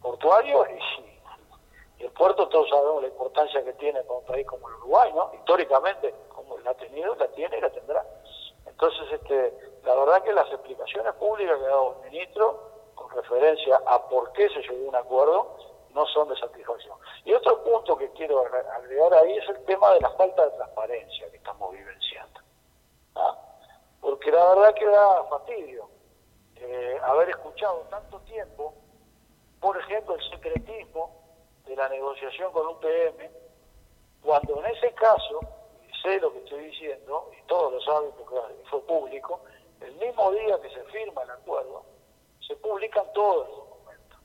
portuario y, y el puerto todos sabemos la importancia que tiene para un país como el Uruguay, ¿no? Históricamente, como la ha tenido, la tiene y la tendrá. Entonces, este, la verdad que las explicaciones públicas que ha dado el ministro con referencia a por qué se llegó a un acuerdo no son de satisfacción. Y otro punto que quiero agre- agregar ahí es el tema de la falta de transparencia que estamos vivenciando. ¿ah? Porque la verdad que da fastidio eh, haber escuchado tanto tiempo, por ejemplo, el secretismo de la negociación con UPM, cuando en ese caso, sé lo que estoy diciendo, y todos lo saben porque fue público, el mismo día que se firma el acuerdo, se publican todos los documentos.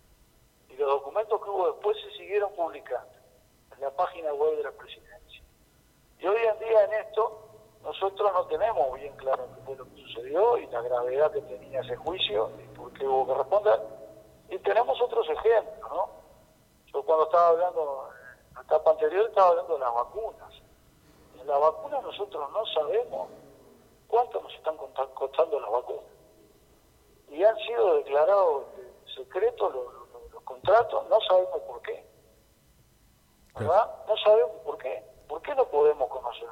Y los documentos que hubo después se siguieron publicando en la página web de la presidencia. Y hoy en día en esto nosotros no tenemos bien claro qué fue lo que sucedió y la gravedad que tenía ese juicio y por qué hubo que responder. Y tenemos otros ejemplos, ¿no? Yo cuando estaba hablando, en la etapa anterior estaba hablando de las vacunas. En las vacunas nosotros no sabemos cuánto nos están costando las vacunas. Y han sido declarados secretos los, los- los contratos, no sabemos por qué. ¿Verdad? No sabemos por qué. ¿Por qué no podemos conocer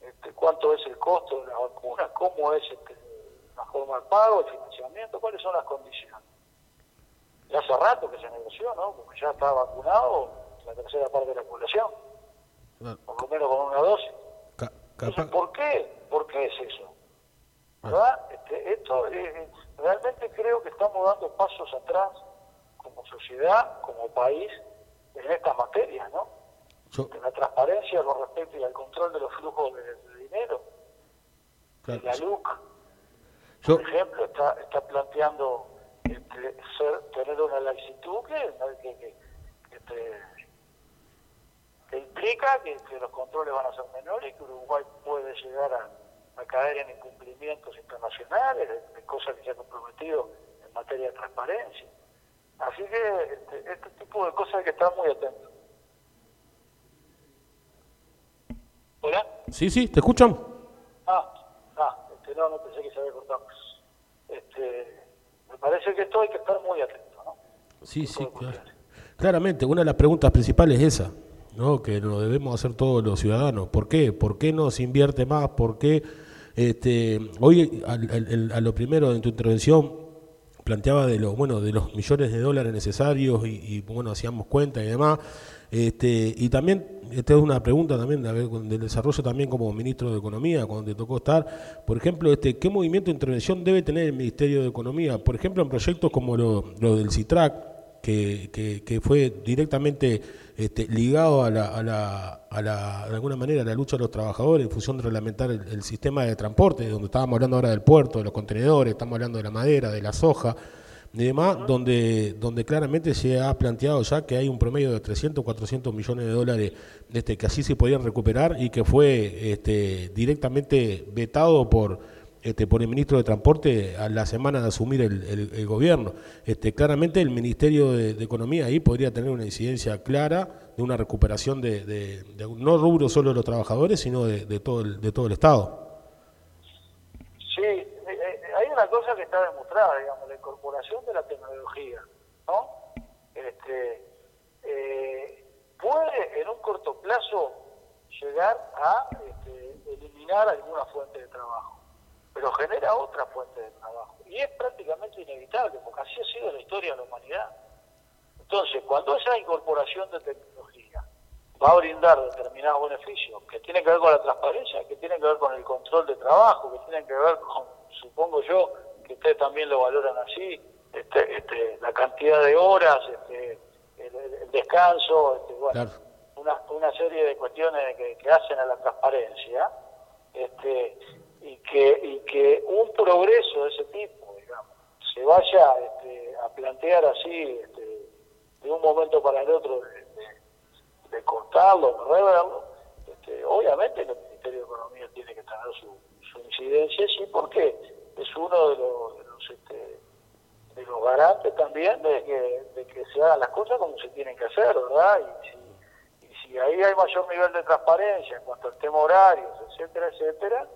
este, cuánto es el costo de la vacuna, cómo es este, la forma de pago, el financiamiento, cuáles son las condiciones? Ya hace rato que se negoció, ¿no? Porque ya está vacunado la tercera parte de la población, por lo menos con una dosis. Ca- Entonces, ¿por qué? ¿Por qué es eso? ¿Verdad? Este, esto eh, realmente creo que estamos dando pasos atrás como sociedad, como país, en estas materias, ¿no? yo- En la transparencia con respecto y al control de los flujos de, de dinero. claro, la LUC, por ejemplo, está, está planteando este, ser, tener una laxitud que, que, que- que te- que implica que, que los controles van a ser menores y que Uruguay puede llegar a, a caer en incumplimientos internacionales, de, de cosas que se ha comprometido en materia de transparencia. Así que este, este tipo de cosas hay que estar muy atentos. ¿Hola? Sí, sí, ¿te escuchan? Ah, ah, este, no, no pensé que se había cortado. Este, me parece que esto hay que estar muy atento, ¿no? Sí, sí, claro. Claramente, una de las preguntas principales es esa, que lo debemos hacer todos los ciudadanos. ¿Por qué? ¿Por qué no se invierte más? ¿Por qué? Este, hoy, al- a lo primero en tu intervención, planteaba de los bueno de los millones de dólares necesarios y, bueno hacíamos cuenta y demás este y también esta es una pregunta también a con- del desarrollo también como ministro de economía cuando te tocó estar por ejemplo este qué movimiento de intervención debe tener el ministerio de economía por ejemplo en proyectos como lo, lo del Citrac que, que, fue directamente este, ligado a la, a, la, a la, de alguna manera, a la lucha de los trabajadores en función de reglamentar el, el sistema de transporte, donde estábamos hablando ahora del puerto, de los contenedores, estamos hablando de la madera, de la soja y demás, donde, donde claramente se ha planteado ya que hay un promedio de 300, 400 millones de dólares este, que así se podían recuperar y que fue este, directamente vetado por este, por el ministro de Transporte a la semana de asumir el, el- el gobierno. Este, claramente el Ministerio de, Economía ahí podría tener una incidencia clara de una recuperación de, no rubro solo de los trabajadores, sino de, de todo, el, de todo el Estado. Sí, eh, eh, hay una cosa que está demostrada, digamos, la incorporación de la tecnología, ¿no? Este, eh, puede en un corto plazo llegar a este, eliminar alguna fuente de trabajo, pero genera otra fuente de trabajo. Y es prácticamente inevitable, porque así ha sido la historia de la humanidad. Entonces, cuando esa incorporación de tecnología va a brindar determinados beneficios que tienen que ver con la transparencia, que tienen que ver con el control de trabajo, que tienen que ver con, supongo yo, que ustedes también lo valoran así, este, este, la cantidad de horas, este, el, descanso, este, bueno, Claro. una, una serie de cuestiones que, que hacen a la transparencia, este, y que y que un progreso de ese tipo, digamos, se vaya este, a plantear así, este, de un momento para el otro, de, cortarlo, de reverlo, este, obviamente el Ministerio de Economía tiene que tener su, incidencia, sí, porque es uno de los, de los, este, de los garantes también de que, de que se hagan las cosas como se tienen que hacer, ¿verdad? Y si, y si ahí hay mayor nivel de transparencia en cuanto al tema horarios, etcétera, etcétera,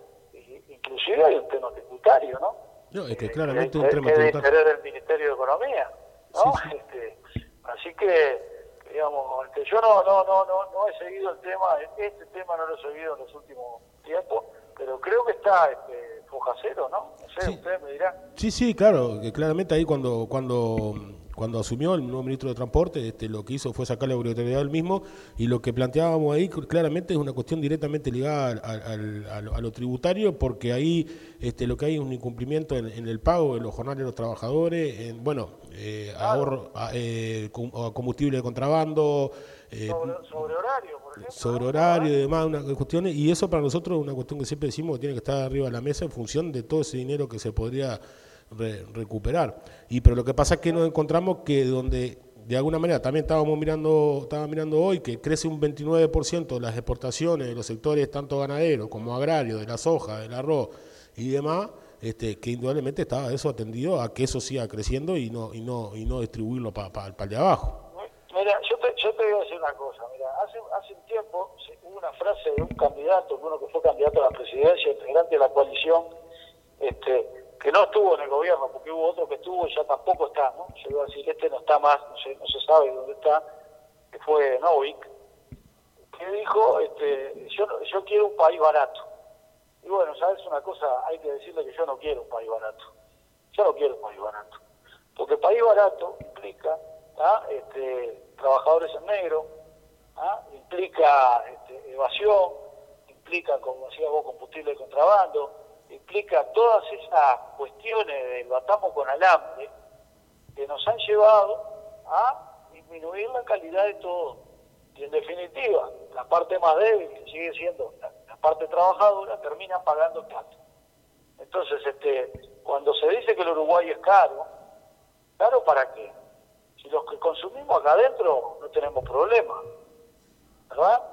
inclusive hay un tema tributario, ¿no? No, es que Eh, claramente que- un tema tributario. del Ministerio de Economía, ¿no? Este, así que, digamos, este, yo no, no, no, no, no he seguido el tema, este tema no lo he seguido en los últimos tiempos, pero creo que está este, foja cero, ¿no? No sé, Sí. ustedes me dirán. Sí, sí, claro, que claramente ahí cuando, cuando, cuando asumió el nuevo ministro de Transporte, este, lo que hizo fue sacar la obligatoriedad del mismo y lo que planteábamos ahí claramente es una cuestión directamente ligada al- al- al- a, lo, tributario porque ahí este, lo que hay es un incumplimiento en, en el pago de los jornales de los trabajadores, en, bueno, eh, ahorro, a- eh, combustible de contrabando, eh, Sobre, sobre horario, por ejemplo. sobre horario y demás, una cuestiones, y eso para nosotros es una cuestión que siempre decimos que tiene que estar arriba de la mesa en función de todo ese dinero que se podría re- recuperar. Y pero lo que pasa es que nos encontramos que donde de alguna manera también estábamos mirando, estaba mirando hoy que crece un 29% de las exportaciones de los sectores tanto ganaderos como agrarios, de la soja, del arroz y demás, este, que indudablemente estaba eso atendido a que eso siga creciendo y no, y no, y no distribuirlo para el de abajo. Mira, yo te, yo te voy a decir una cosa. Mira, hace, hace un tiempo hubo una frase de un candidato, uno que fue candidato a la presidencia, integrante de la coalición, este, que no estuvo en el gobierno, porque hubo otro que estuvo y ya tampoco está, ¿no? Yo iba a decir, este no está más, no se, no se sabe dónde está, que fue Novik, que dijo, este, yo, yo quiero un país barato. Y bueno, ¿sabes una cosa? Hay que decirle que yo no quiero un país barato. Yo no quiero un país barato. Porque país barato implica ¿ah? este, trabajadores en negro, ¿ah? implica este, evasión, implica, como decía vos, combustible de contrabando, implica todas esas cuestiones del batamos con alambre que nos han llevado a disminuir la calidad de todo. Y en definitiva, la parte más débil, que sigue siendo la, parte trabajadora, termina pagando plato. Entonces, este, cuando se dice que el Uruguay es caro, ¿caro para qué? Si los que consumimos acá adentro no tenemos problema, ¿verdad?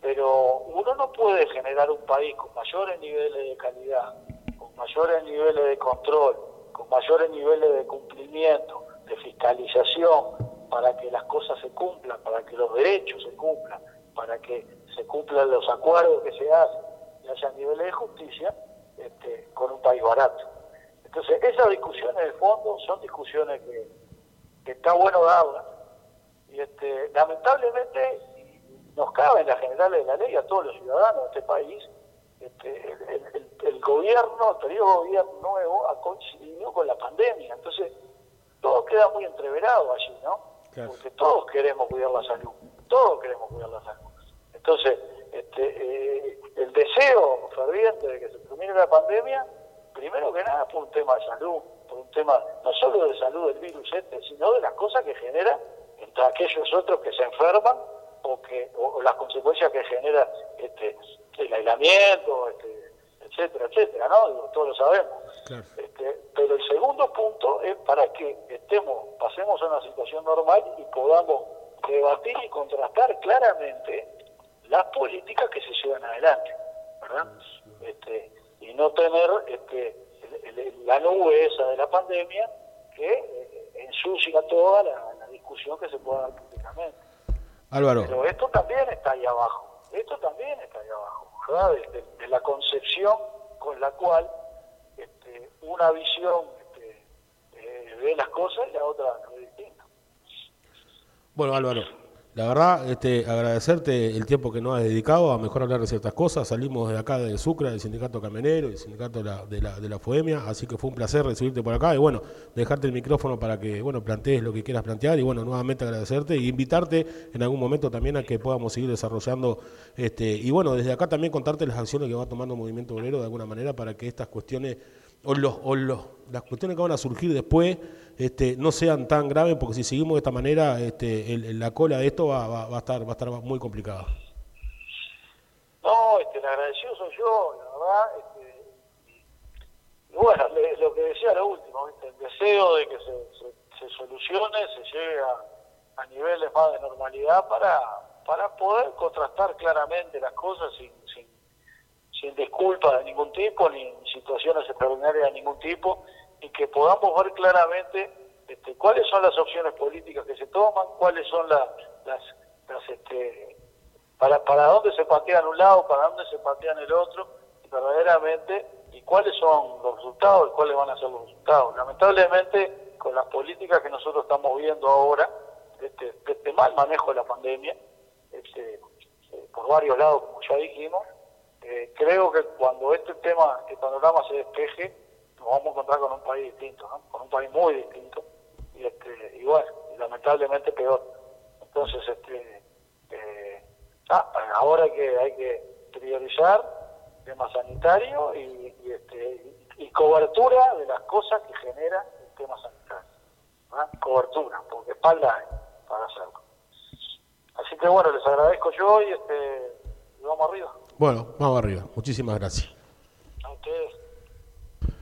Pero uno no puede generar un país con mayores niveles de calidad, con mayores niveles de control, con mayores niveles de cumplimiento, de fiscalización, para que las cosas se cumplan, para que los derechos se cumplan, para que se cumplan los acuerdos que se hacen y haya niveles de justicia, este, con un país barato. Entonces, esas discusiones de fondo son discusiones que, está bueno darlas. Y este, lamentablemente nos cabe en las generales de la ley a todos los ciudadanos de este país. Este, el, el- el gobierno, el periodo de gobierno nuevo ha coincidido con la pandemia. Entonces, todo queda muy entreverado allí, ¿no? Claro. Porque todos queremos cuidar la salud, todos queremos cuidar la salud. Entonces, este, eh, el deseo ferviente de que se termine la pandemia, primero que nada por un tema de salud, por un tema no solo de salud del virus este, sino de las cosas que genera entre aquellos otros que se enferman o que o, o las consecuencias que genera este, el aislamiento, este, etcétera, etcétera, ¿no? Digo, todos lo sabemos. Claro. Este, pero el segundo punto es para que estemos, pasemos a una situación normal y podamos debatir y contrastar claramente las políticas que se llevan adelante, ¿verdad? Este, y no tener este, el- el- la nube esa de la pandemia que eh, ensucia toda la, la discusión que se pueda dar públicamente. Álvaro, Pero esto también está ahí abajo, esto también está ahí abajo, ¿verdad? De, de- de la concepción con la cual este, una visión este, eh, ve las cosas y la otra lo ve distinto. Bueno, Álvaro, la verdad, este, agradecerte el tiempo que nos has dedicado a mejor hablar de ciertas cosas. Salimos de acá de Sucra, del Sindicato Camionero, del Sindicato de la, de, la, de FOEMIA, así que fue un placer recibirte por acá y bueno, dejarte el micrófono para que, bueno, plantees lo que quieras plantear y bueno, nuevamente agradecerte y invitarte en algún momento también a que podamos seguir desarrollando, este, y bueno, desde acá también contarte las acciones que va tomando Movimiento Obrero de alguna manera para que estas cuestiones o, los, o los, las cuestiones que van a surgir después este, no sean tan graves, porque si seguimos de esta manera, este, el- la cola de esto va, va- a estar, va a estar muy complicada. No, este, el agradecido soy yo, la verdad. Este, y bueno, le- lo que decía lo último, ¿viste? el deseo de que se, se, solucione, se llegue a, niveles más de normalidad para, para poder contrastar claramente las cosas sin, sin disculpas de ningún tipo, ni situaciones extraordinarias de ningún tipo, y que podamos ver claramente este, cuáles son las opciones políticas que se toman, cuáles son la- las, las este, para, para dónde se patean un lado, para dónde se patean el otro, y verdaderamente, y cuáles son los resultados, y cuáles van a ser los resultados. Lamentablemente, con las políticas que nosotros estamos viendo ahora, este, este mal manejo de la pandemia, este, eh, por varios lados, como ya dijimos, eh, creo que cuando este tema, este panorama se despeje, nos vamos a encontrar con un país distinto, con un país muy distinto, y, este, y bueno, lamentablemente peor. Entonces, este, eh, ah, ahora hay que, hay que priorizar tema sanitario y, y, este, y, cobertura de las cosas que genera el tema sanitario. Cobertura, porque espalda hay para hacerlo. Así que bueno, les agradezco yo y este, y vamos arriba. Bueno, vamos arriba. Muchísimas gracias. A ustedes.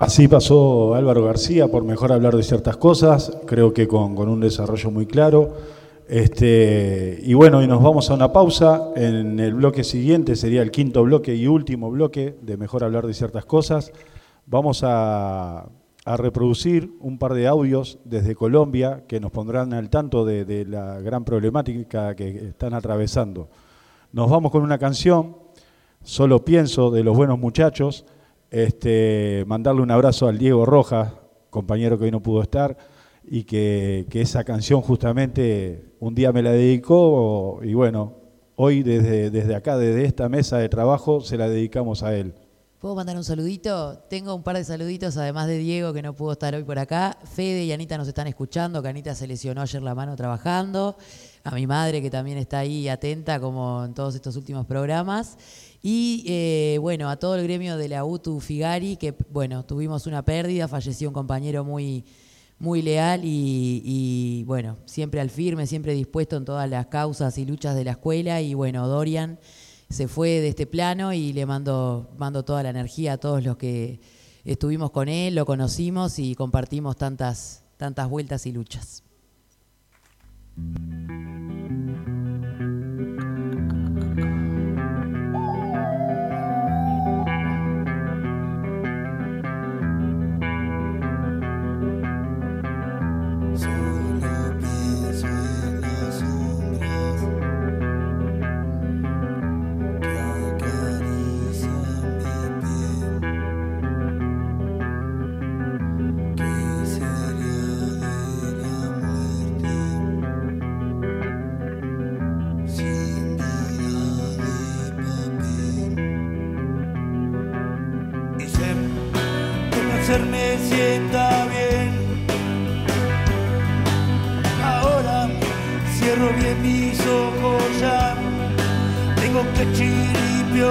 Así pasó Álvaro García por mejor hablar de ciertas cosas, creo que con, con un desarrollo muy claro. Este, y bueno, y nos vamos a una pausa. En el bloque siguiente sería el quinto bloque y último bloque de mejor hablar de ciertas cosas. Vamos a, a reproducir un par de audios desde Colombia que nos pondrán al tanto de, de la gran problemática que están atravesando. Nos vamos con una canción, Solo pienso, de los buenos muchachos. Este, mandarle un abrazo al Diego Rojas, compañero que hoy no pudo estar, y que, esa canción justamente un día me la dedicó y bueno, hoy desde, desde acá, desde esta mesa de trabajo, se la dedicamos a él. ¿Puedo mandar un saludito? Tengo un par de saluditos, además de Diego, que no pudo estar hoy por acá. Fede y Anita nos están escuchando, que Anita se lesionó ayer la mano trabajando. A mi madre, que también está ahí atenta, como en todos estos últimos programas. Y eh, bueno, a todo el gremio de la UTU Figari, que bueno, tuvimos una pérdida, falleció un compañero muy, muy leal y, y, bueno, siempre al firme, siempre dispuesto en todas las causas y luchas de la escuela. Y bueno, Dorian se fue de este plano y le mando, mando toda la energía a todos los que estuvimos con él, lo conocimos y compartimos tantas, tantas vueltas y luchas.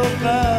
soprar.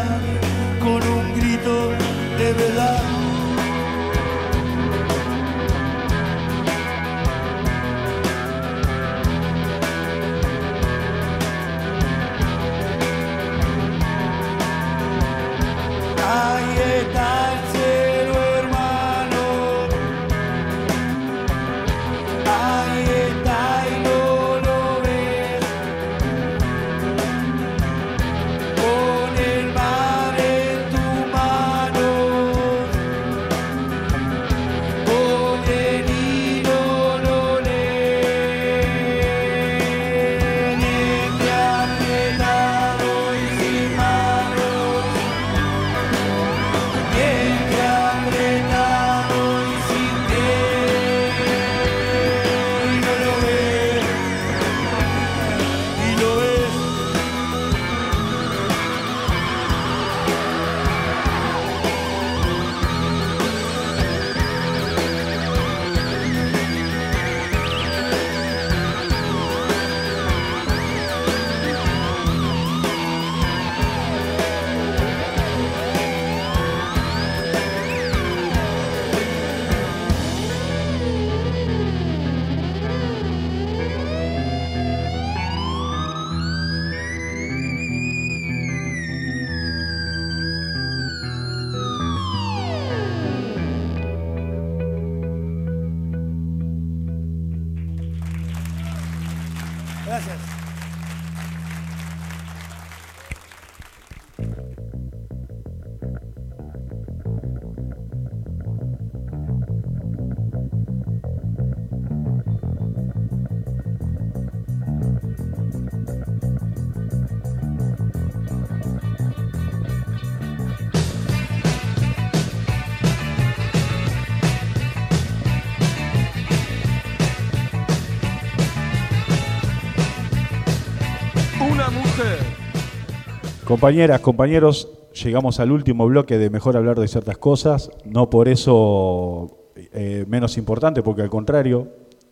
Compañeras, compañeros, llegamos al último bloque de Mejor hablar de ciertas cosas, no por eso eh, menos importante, porque al contrario,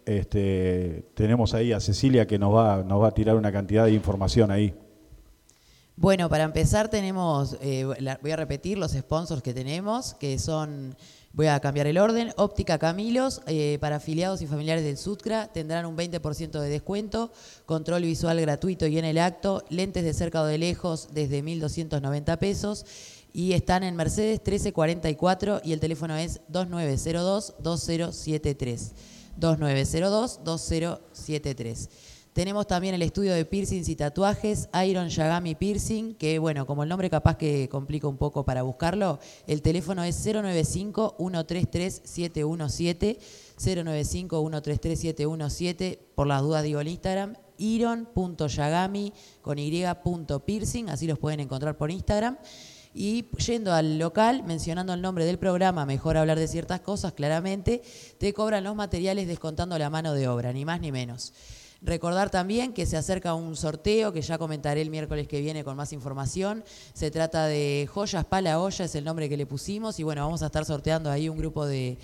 este, tenemos ahí a Cecilia que nos va, nos va a tirar una cantidad de información ahí. Bueno, para empezar tenemos, eh, voy a repetir los sponsors que tenemos, que son, voy a cambiar el orden, Óptica Camilos, eh, para afiliados y familiares del Sutcra tendrán un 20% de descuento, control visual gratuito y en el acto, lentes de cerca o de lejos desde 1.290 pesos y están en Mercedes 1344 y el teléfono es 2902-2073. 2902-2073. Tenemos también el estudio de piercings y tatuajes, Iron Yagami Piercing, que bueno, como el nombre capaz que complica un poco para buscarlo, el teléfono es 095-133-717, 095-133-717, por las dudas digo el Instagram, iron.yagami con y.piercing, así los pueden encontrar por Instagram. Y yendo al local, mencionando el nombre del programa, mejor hablar de ciertas cosas, claramente, te cobran los materiales descontando la mano de obra, ni más ni menos. Recordar también que se acerca un sorteo que ya comentaré el miércoles que viene con más información. Se trata de Joyas Pala Olla, es el nombre que le pusimos. Y bueno, vamos a estar sorteando ahí un grupo de,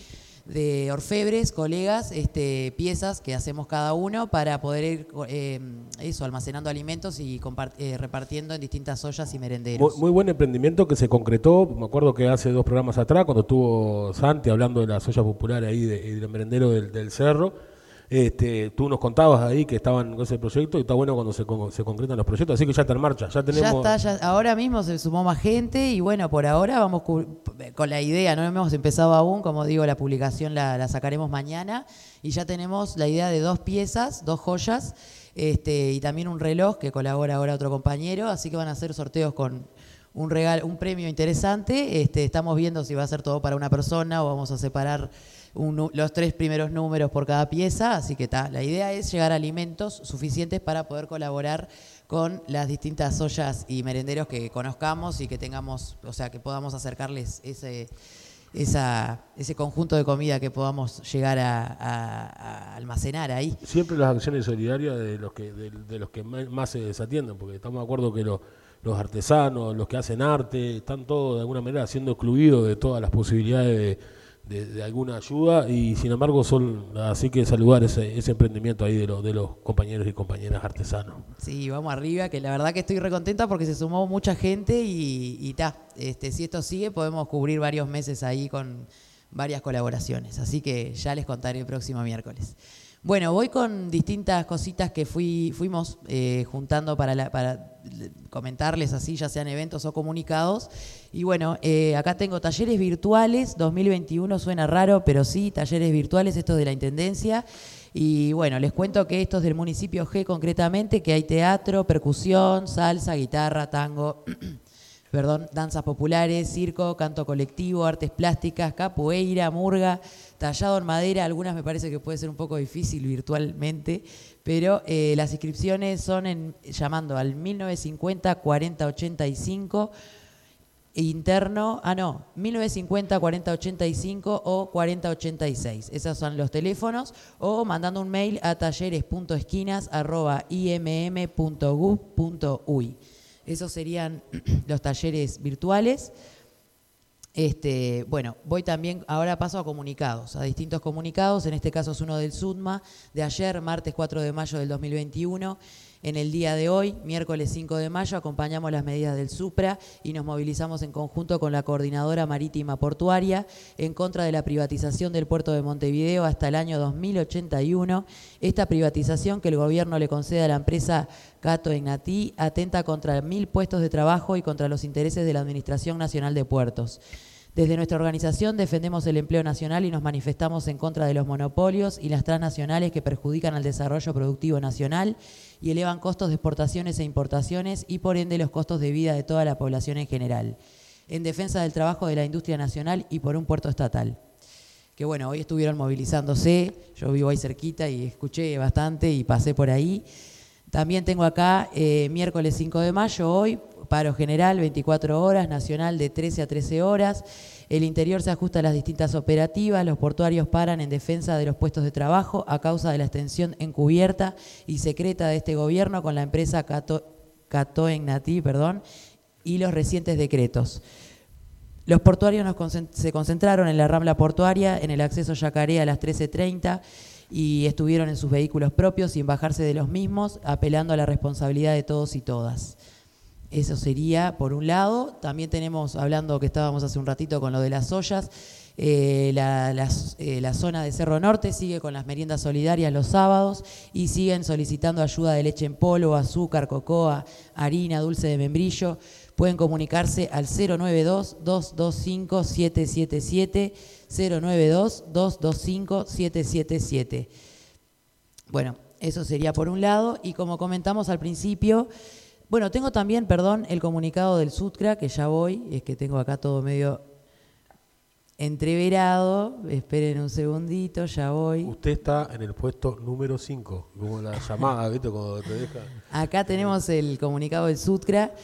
de orfebres, colegas, este, piezas que hacemos cada uno para poder ir eh, eso, almacenando alimentos y eh, repartiendo en distintas ollas y merenderos. Muy, buen emprendimiento que se concretó. Me acuerdo que hace dos programas atrás, cuando estuvo Santi hablando de las ollas populares ahí de- del merendero del cerro, este, tú nos contabas ahí que estaban con ese proyecto y está bueno cuando se, con- se concretan los proyectos. Así que ya está en marcha. Ya tenemos. Ya está, ya- ahora mismo se sumó más gente y bueno, por ahora vamos con la idea, no hemos empezado aún, como digo, la publicación la, la sacaremos mañana y ya tenemos la idea de dos piezas, dos joyas este, y también un reloj que colabora ahora otro compañero, así que van a hacer sorteos con un regalo, un premio interesante. Este, estamos viendo si va a ser todo para una persona o vamos a separar un los tres primeros números por cada pieza, así que está. La idea es llegar a alimentos suficientes para poder colaborar con las distintas ollas y merenderos que conozcamos y que tengamos, o sea, que podamos acercarles ese, esa, ese conjunto de comida que podamos llegar a, almacenar ahí. Siempre las acciones solidarias de los que de, los que más se desatienden, porque estamos de acuerdo que lo- los artesanos, los que hacen arte, están todos de alguna manera siendo excluidos de todas las posibilidades de, de, alguna ayuda y sin embargo son así que saludar ese, ese emprendimiento ahí de, los de los compañeros y compañeras artesanos. Sí, vamos arriba, que la verdad que estoy recontenta porque se sumó mucha gente y, y ta, este, si esto sigue podemos cubrir varios meses ahí con varias colaboraciones. Así que ya les contaré el próximo miércoles. Bueno, voy con distintas cositas que fui, fuimos eh, juntando para, la- para comentarles así, ya sean eventos o comunicados. Y bueno, eh, acá tengo talleres virtuales, 2021 suena raro, pero sí, talleres virtuales, esto es de la Intendencia. Y bueno, les cuento que esto es del municipio G concretamente, que hay teatro, percusión, salsa, guitarra, tango, perdón, danzas populares, circo, canto colectivo, artes plásticas, capoeira, murga, tallado en madera. Algunas me parece que puede ser un poco difícil virtualmente, pero eh, las inscripciones son en, llamando al 1950 4085 interno, ah no, 1950 4085 o 4086. Esos son los teléfonos o mandando un mail a talleres.esquinas@imm.gov.uy. Esos serían los talleres virtuales. Este, bueno, voy también, ahora paso a comunicados, a distintos comunicados, en este caso es uno del SUDMA, de ayer, martes 4 de mayo del 2021. En el día de hoy, miércoles 5 de mayo, acompañamos las medidas del SUPRA y nos movilizamos en conjunto con la Coordinadora Marítima Portuaria en contra de la privatización del puerto de Montevideo hasta el año 2081. Esta privatización que el gobierno le concede a la empresa Cato Ignatí atenta contra mil puestos de trabajo y contra los intereses de la Administración Nacional de Puertos. Desde nuestra organización defendemos el empleo nacional y nos manifestamos en contra de los monopolios y las transnacionales que perjudican al desarrollo productivo nacional y elevan costos de exportaciones e importaciones y por ende los costos de vida de toda la población en general. En defensa del trabajo de la industria nacional y por un puerto estatal. Que bueno, hoy estuvieron movilizándose, yo vivo ahí cerquita y escuché bastante y pasé por ahí. También tengo acá eh, miércoles 5 de mayo, hoy, paro general, 24 horas, nacional de 13 a 13 horas. El interior se ajusta a las distintas operativas, los portuarios paran en defensa de los puestos de trabajo a causa de la extensión encubierta y secreta de este gobierno con la empresa Cato, Catoengnatí, perdón, y los recientes decretos. Los portuarios se concentraron en la rambla portuaria, en el acceso Yacaré a las 13.30 y estuvieron en sus vehículos propios sin bajarse de los mismos, apelando a la responsabilidad de todos y todas. Eso sería por un lado. También tenemos, hablando que estábamos hace un ratito con lo de las ollas, eh, la, las- eh, la zona de Cerro Norte sigue con las meriendas solidarias los sábados y siguen solicitando ayuda de leche en polvo, azúcar, cocoa, harina, dulce de membrillo. Pueden comunicarse al 092-225-777, 092-225-777. Bueno, eso sería por un lado. Y como comentamos al principio, bueno, tengo también, perdón, el comunicado del SUTCRA, que ya voy, es que tengo acá todo medio entreverado. Esperen un segundito, ya voy. Usted está en el puesto número 5, como la llamada, ¿viste? Cuando te deja. Acá tenemos el comunicado del SUTCRA,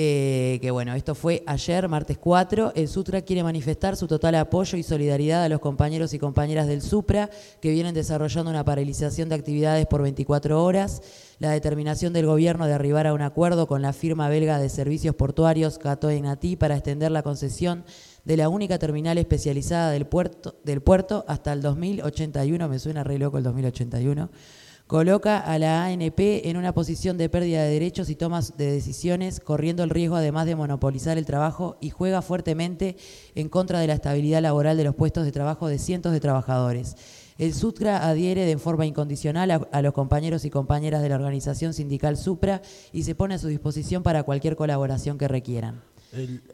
eh, que bueno, esto fue ayer, martes 4. El SUTCRA quiere manifestar su total apoyo y solidaridad a los compañeros y compañeras del SUPRA que vienen desarrollando una paralización de actividades por 24 horas. La determinación del gobierno de arribar a un acuerdo con la firma belga de servicios portuarios Cato Ignatí para extender la concesión de la única terminal especializada del puerto, del puerto hasta el 2081, me suena re loco el 2081, coloca a la ANP en una posición de pérdida de derechos y tomas de decisiones, corriendo el riesgo además de monopolizar el trabajo y juega fuertemente en contra de la estabilidad laboral de los puestos de trabajo de cientos de trabajadores. El SUTCRA adhiere de forma incondicional a, los compañeros y compañeras de la organización sindical SUPRA y se pone a su disposición para cualquier colaboración que requieran.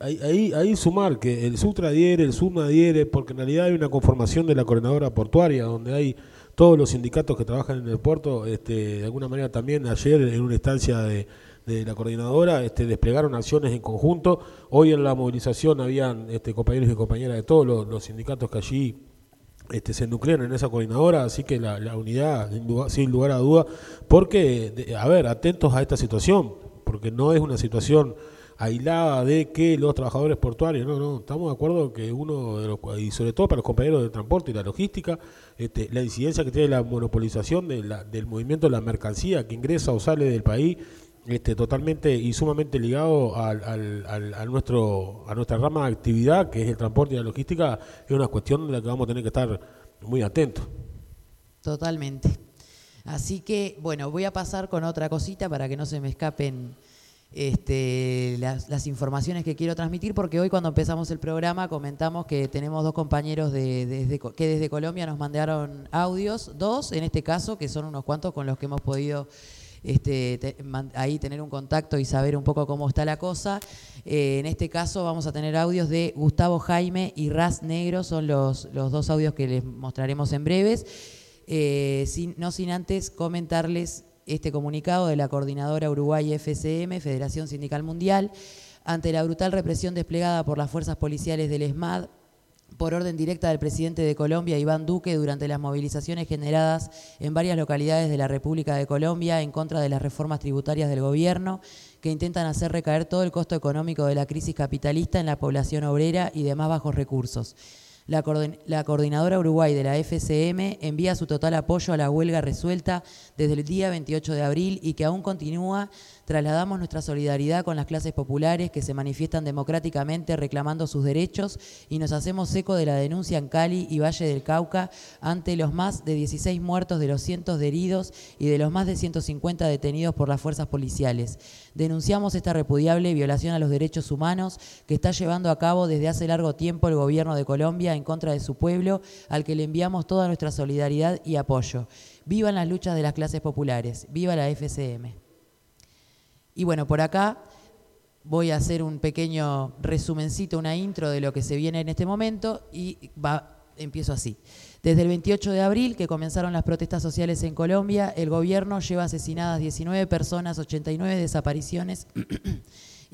Ahí sumar que el Sutra adhiere, el SUMA adhiere, porque en realidad hay una conformación de la coordinadora portuaria, donde hay todos los sindicatos que trabajan en el puerto, este, de alguna manera también ayer en una instancia de, la coordinadora este, desplegaron acciones en conjunto. Hoy en la movilización habían este, compañeros y compañeras de todos los, sindicatos que allí este, se nuclean en esa coordinadora, así que la, la unidad, sin lugar, sin lugar a duda, porque, de- a ver, atentos a esta situación, porque no es una situación aislada de que los trabajadores portuarios, no, no, estamos de acuerdo que uno, de los, y sobre todo para los compañeros de transporte y la logística, este, la incidencia que tiene la monopolización del movimiento de la mercancía que ingresa o sale del país, este, totalmente y sumamente ligado al- a, nuestro, a nuestra rama de actividad, que es el transporte y la logística, es una cuestión de la que vamos a tener que estar muy atentos. Totalmente. Así que, bueno, voy a pasar con otra cosita para que no se me escapen este, las, informaciones que quiero transmitir, porque hoy cuando empezamos el programa comentamos que tenemos dos compañeros que desde Colombia nos mandaron audios, dos en este caso, que son unos cuantos con los que hemos podido este, ahí tener un contacto y saber un poco cómo está la cosa. Eh, en este caso vamos a tener audios de Gustavo Jaime y Raz Negro, son los, dos audios que les mostraremos en breves. Eh, no sin antes comentarles este comunicado de la Coordinadora Uruguay FCM, Federación Sindical Mundial, ante la brutal represión desplegada por las fuerzas policiales del ESMAD por orden directa del presidente de Colombia, Iván Duque, durante las movilizaciones generadas en varias localidades de la República de Colombia en contra de las reformas tributarias del gobierno que intentan hacer recaer todo el costo económico de la crisis capitalista en la población obrera y demás bajos recursos. La, coordin- la Coordinadora Uruguay de la FCM envía su total apoyo a la huelga resuelta desde el día 28 de abril y que aún continúa. Trasladamos nuestra solidaridad con las clases populares que se manifiestan democráticamente reclamando sus derechos y nos hacemos eco de la denuncia en Cali y Valle del Cauca ante los más de 16 muertos, de los cientos de heridos y de los más de 150 detenidos por las fuerzas policiales. Denunciamos esta repudiable violación a los derechos humanos que está llevando a cabo desde hace largo tiempo el gobierno de Colombia en contra de su pueblo, al que le enviamos toda nuestra solidaridad y apoyo. Vivan las luchas de las clases populares, viva la FCM. Y bueno, por acá voy a hacer un pequeño resumencito, una intro de lo que se viene en este momento y va, empiezo así. Desde el 28 de abril, que comenzaron las protestas sociales en Colombia, el gobierno lleva asesinadas 19 personas, 89 desapariciones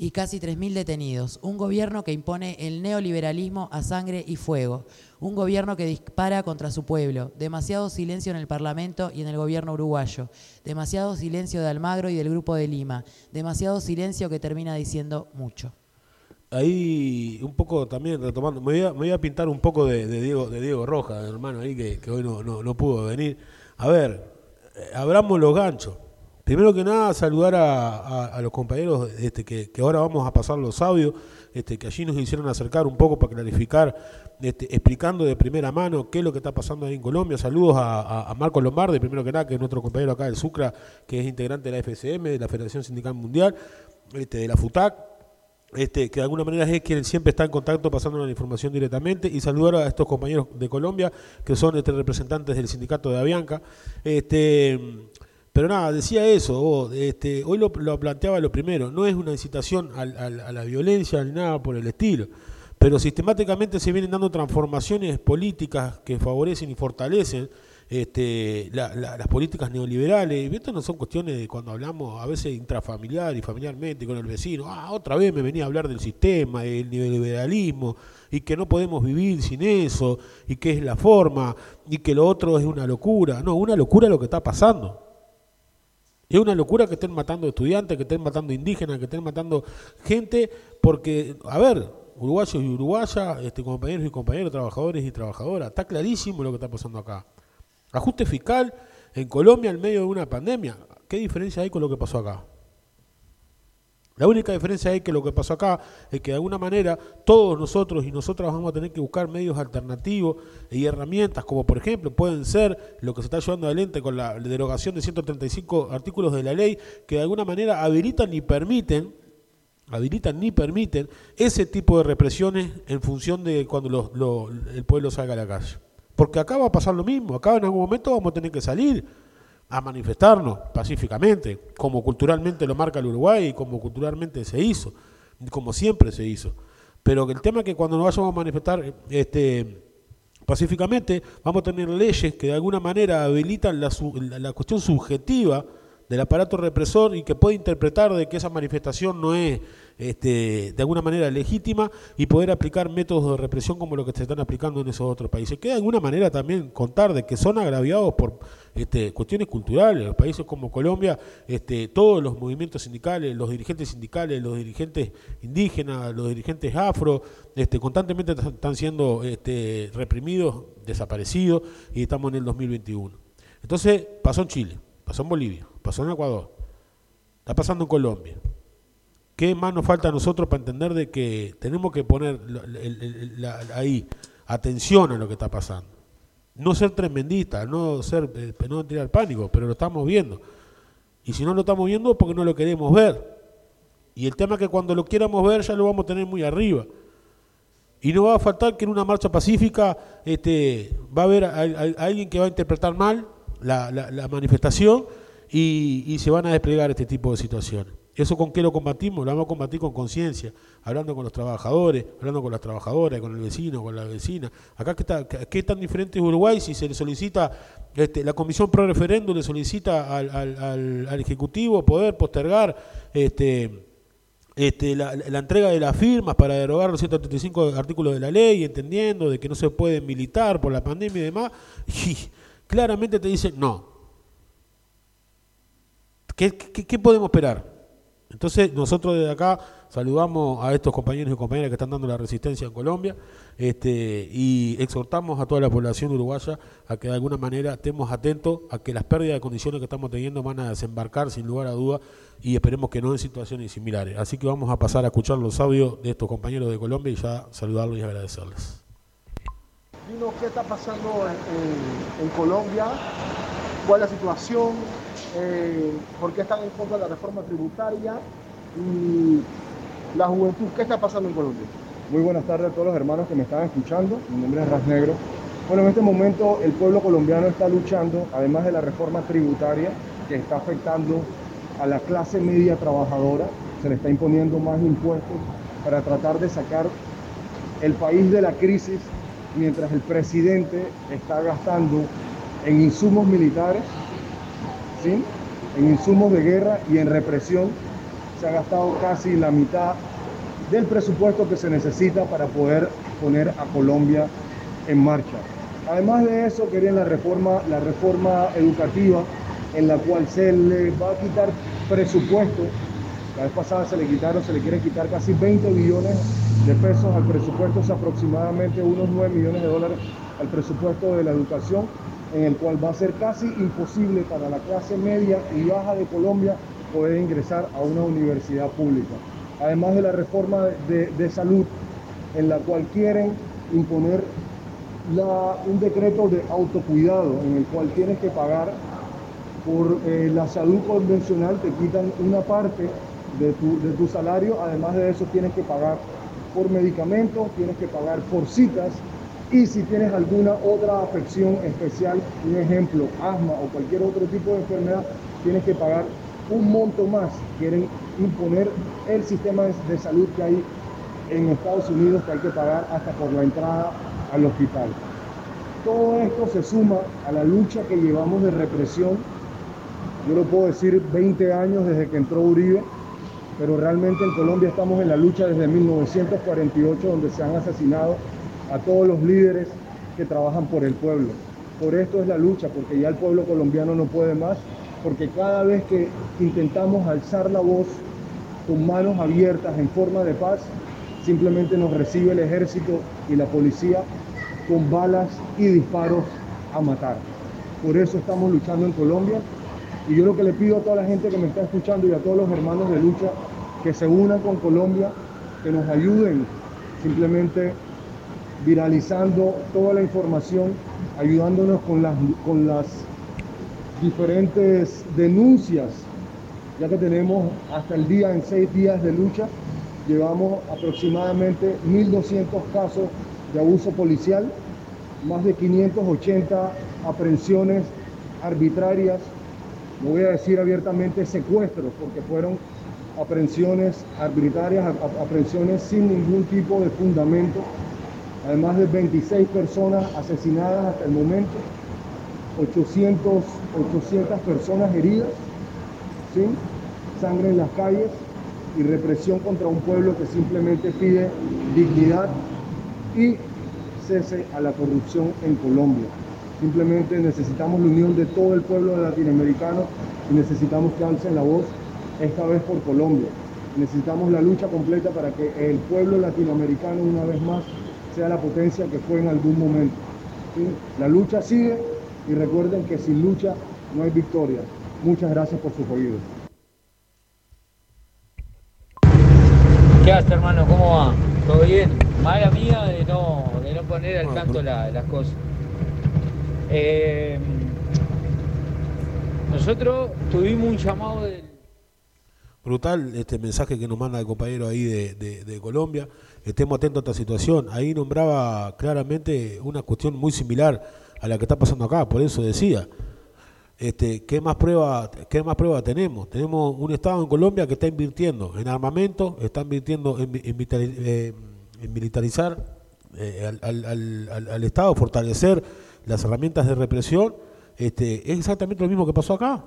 y casi 3.000 detenidos. Un gobierno que impone el neoliberalismo a sangre y fuego. Un gobierno que dispara contra su pueblo. Demasiado silencio en el Parlamento y en el gobierno uruguayo. Demasiado silencio de Almagro y del Grupo de Lima. Demasiado silencio que termina diciendo mucho. Ahí un poco también retomando, me voy a, pintar un poco de, Diego de Diego Roja, hermano, ahí que, que hoy no, no, no pudo venir. A ver, eh, abramos los ganchos. Primero que nada, saludar a, los compañeros este, que, ahora vamos a pasar los audios, este, que allí nos hicieron acercar un poco para clarificar, este, explicando de primera mano qué es lo que está pasando ahí en Colombia. Saludos a, a, Marco Lombardi, primero que nada, que es nuestro compañero acá del Sucra, que es integrante de la FCM, de la Federación Sindical Mundial, de la FUTAC, que de alguna manera es quien siempre está en contacto pasando la información directamente y saludar a estos compañeros de Colombia que son representantes del sindicato de Avianca. Pero nada, decía eso, vos, este, hoy lo, planteaba lo primero, no es una incitación a la violencia ni nada por el estilo, pero sistemáticamente se vienen dando transformaciones políticas que favorecen y fortalecen este, la- la- las políticas neoliberales. Y esto no son cuestiones de cuando hablamos a veces intrafamiliar y familiarmente con el vecino. Ah, otra vez me venía a hablar del sistema, del neoliberalismo, y que no podemos vivir sin eso, y que es la forma, y que lo otro es una locura. No, una locura lo que está pasando. Es una locura que estén matando estudiantes, que estén matando indígenas, que estén matando gente, porque, a ver, uruguayos y uruguayas, este, compañeros y compañeros, trabajadores y trabajadoras, está clarísimo lo que está pasando acá. Ajuste fiscal en Colombia en medio de una pandemia. ¿Qué diferencia hay con lo que pasó acá? La única diferencia es que lo que pasó acá es que de alguna manera todos nosotros y nosotras vamos a tener que buscar medios alternativos y herramientas, como por ejemplo pueden ser lo que se está llevando adelante con la derogación de 135 artículos de la ley, que de alguna manera habilitan y permiten habilitan ni permiten ese tipo de represiones en función de cuando el pueblo salga a la calle. Porque acá va a pasar lo mismo, acá en algún momento vamos a tener que salir a manifestarnos pacíficamente, como culturalmente lo marca el Uruguay y como culturalmente se hizo, como siempre se hizo. Pero el tema es que cuando nos vayamos a manifestar este, pacíficamente, vamos a tener leyes que de alguna manera habilitan la, la- la cuestión subjetiva del aparato represor y que puede interpretar de que esa manifestación no es este, de alguna manera legítima y poder aplicar métodos de represión como los que se están aplicando en esos otros países. Que de alguna manera también contar de que son agraviados por este, cuestiones culturales. Los países como Colombia, este, todos los movimientos sindicales, los dirigentes sindicales, los dirigentes indígenas, los dirigentes afro, constantemente están siendo reprimidos, desaparecidos y estamos en el 2021. Entonces pasó en Chile, pasó en Bolivia, pasó en Ecuador. Está pasando en Colombia. ¿Qué más nos falta a nosotros para entender de que tenemos que poner ahí atención a lo que está pasando? No ser tremendista, no ser eh, no tirar pánico, pero lo estamos viendo. Y si no lo estamos viendo, porque no lo queremos ver. Y el tema es que cuando lo quieramos ver ya lo vamos a tener muy arriba. Y no va a faltar que en una marcha pacífica este, va a haber alguien que va a interpretar mal la, manifestación y se van a desplegar este tipo de situaciones. ¿Eso con qué lo combatimos? Lo vamos a combatir con conciencia, hablando con los trabajadores, hablando con las trabajadoras, con el vecino, con la vecina. Acá, ¿qué, está, qué- tan diferente es Uruguay si se le solicita, este, la Comisión Pro Referéndum le solicita al, al- al- Ejecutivo poder postergar este, este, la, entrega de las firmas para derogar los 135 artículos de la ley, entendiendo de que no se puede militar por la pandemia y demás, claramente te dicen no. ¿Qué, qué- qué podemos esperar? Entonces, nosotros desde acá saludamos a estos compañeros y compañeras que están dando la resistencia en Colombia este, y exhortamos a toda la población uruguaya a que de alguna manera estemos atentos a que las pérdidas de condiciones que estamos teniendo van a desembarcar sin lugar a duda y esperemos que no en situaciones similares. Así que vamos a pasar a escuchar los audios de estos compañeros de Colombia y ya saludarlos y agradecerles. Dinos qué está pasando en- en Colombia, cuál es la situación, eh, por qué están en contra de la reforma tributaria y la juventud, qué está pasando en Colombia. Muy buenas tardes a todos los hermanos que me están escuchando. Mi nombre es Ras Negro. Bueno, en este momento el pueblo colombiano está luchando, además de la reforma tributaria que está afectando a la clase media trabajadora, se le está imponiendo más impuestos para tratar de sacar el país de la crisis, mientras el presidente está gastando en insumos militares, en insumos de guerra y en represión. Se ha gastado casi la mitad del presupuesto que se necesita para poder poner a Colombia en marcha. Además de eso, querían la reforma, la reforma educativa en la cual se le va a quitar presupuesto. La vez pasada se le quitaron, se le quieren quitar casi 20 billones de pesos al presupuesto, es aproximadamente unos 9 millones de dólares al presupuesto de la educación, en el cual va a ser casi imposible para la clase media y baja de Colombia poder ingresar a una universidad pública. Además de la reforma de, de salud, en la cual quieren imponer la- un decreto de autocuidado, en el cual tienes que pagar por eh, la salud convencional, te quitan una parte de tu, de tu salario, además de eso tienes que pagar por medicamentos, tienes que pagar por citas y si tienes alguna otra afección especial, un ejemplo, asma o cualquier otro tipo de enfermedad, tienes que pagar un monto más. Quieren imponer el sistema de, salud que hay en Estados Unidos, que hay que pagar hasta por la entrada al hospital. Todo esto se suma a la lucha que llevamos de represión. Yo lo puedo decir 20 años desde que entró Uribe, pero realmente en Colombia estamos en la lucha desde 1948, donde se han asesinado a todos los líderes que trabajan por el pueblo. Por esto es la lucha, porque ya el pueblo colombiano no puede más, porque cada vez que intentamos alzar la voz con manos abiertas en forma de paz, simplemente nos recibe el ejército y la policía con balas y disparos a matar. Por eso estamos luchando en Colombia y yo lo que le pido a toda la gente que me está escuchando y a todos los hermanos de lucha que se unan con Colombia, que nos ayuden simplemente viralizando toda la información, ayudándonos con las, con las diferentes denuncias, ya que tenemos hasta el día, en seis días de lucha, llevamos aproximadamente 1.200 casos de abuso policial, más de 580 aprehensiones arbitrarias, no voy a decir abiertamente secuestros, porque fueron aprehensiones arbitrarias, ap- ap- aprehensiones sin ningún tipo de fundamento, además de 26 personas asesinadas hasta el momento, 800, 800 personas heridas, ¿sí? sangre en las calles y represión contra un pueblo que simplemente pide dignidad y cese a la corrupción en Colombia. Simplemente necesitamos la unión de todo el pueblo latinoamericano y necesitamos que alcen la voz esta vez por Colombia. Necesitamos la lucha completa para que el pueblo latinoamericano una vez más sea la potencia que fue en algún momento. ¿sí? La lucha sigue y recuerden que sin lucha no hay victoria. Muchas gracias por sus oídos. ¿Qué haces, hermano? ¿Cómo va? ¿Todo bien? Mala mía de no, de no poner al tanto la- las cosas. Eh, nosotros tuvimos un llamado del... Brutal este mensaje que nos manda el compañero ahí de, de- de Colombia. Estemos atentos a esta situación. Ahí nombraba claramente una cuestión muy similar a la que está pasando acá. Por eso decía, este, ¿qué más prueba, qué más prueba tenemos? Tenemos un Estado en Colombia que está invirtiendo en armamento, está invirtiendo en, eh, militarizar eh, al- al- al- al Estado, fortalecer las herramientas de represión. Este, es exactamente lo mismo que pasó acá.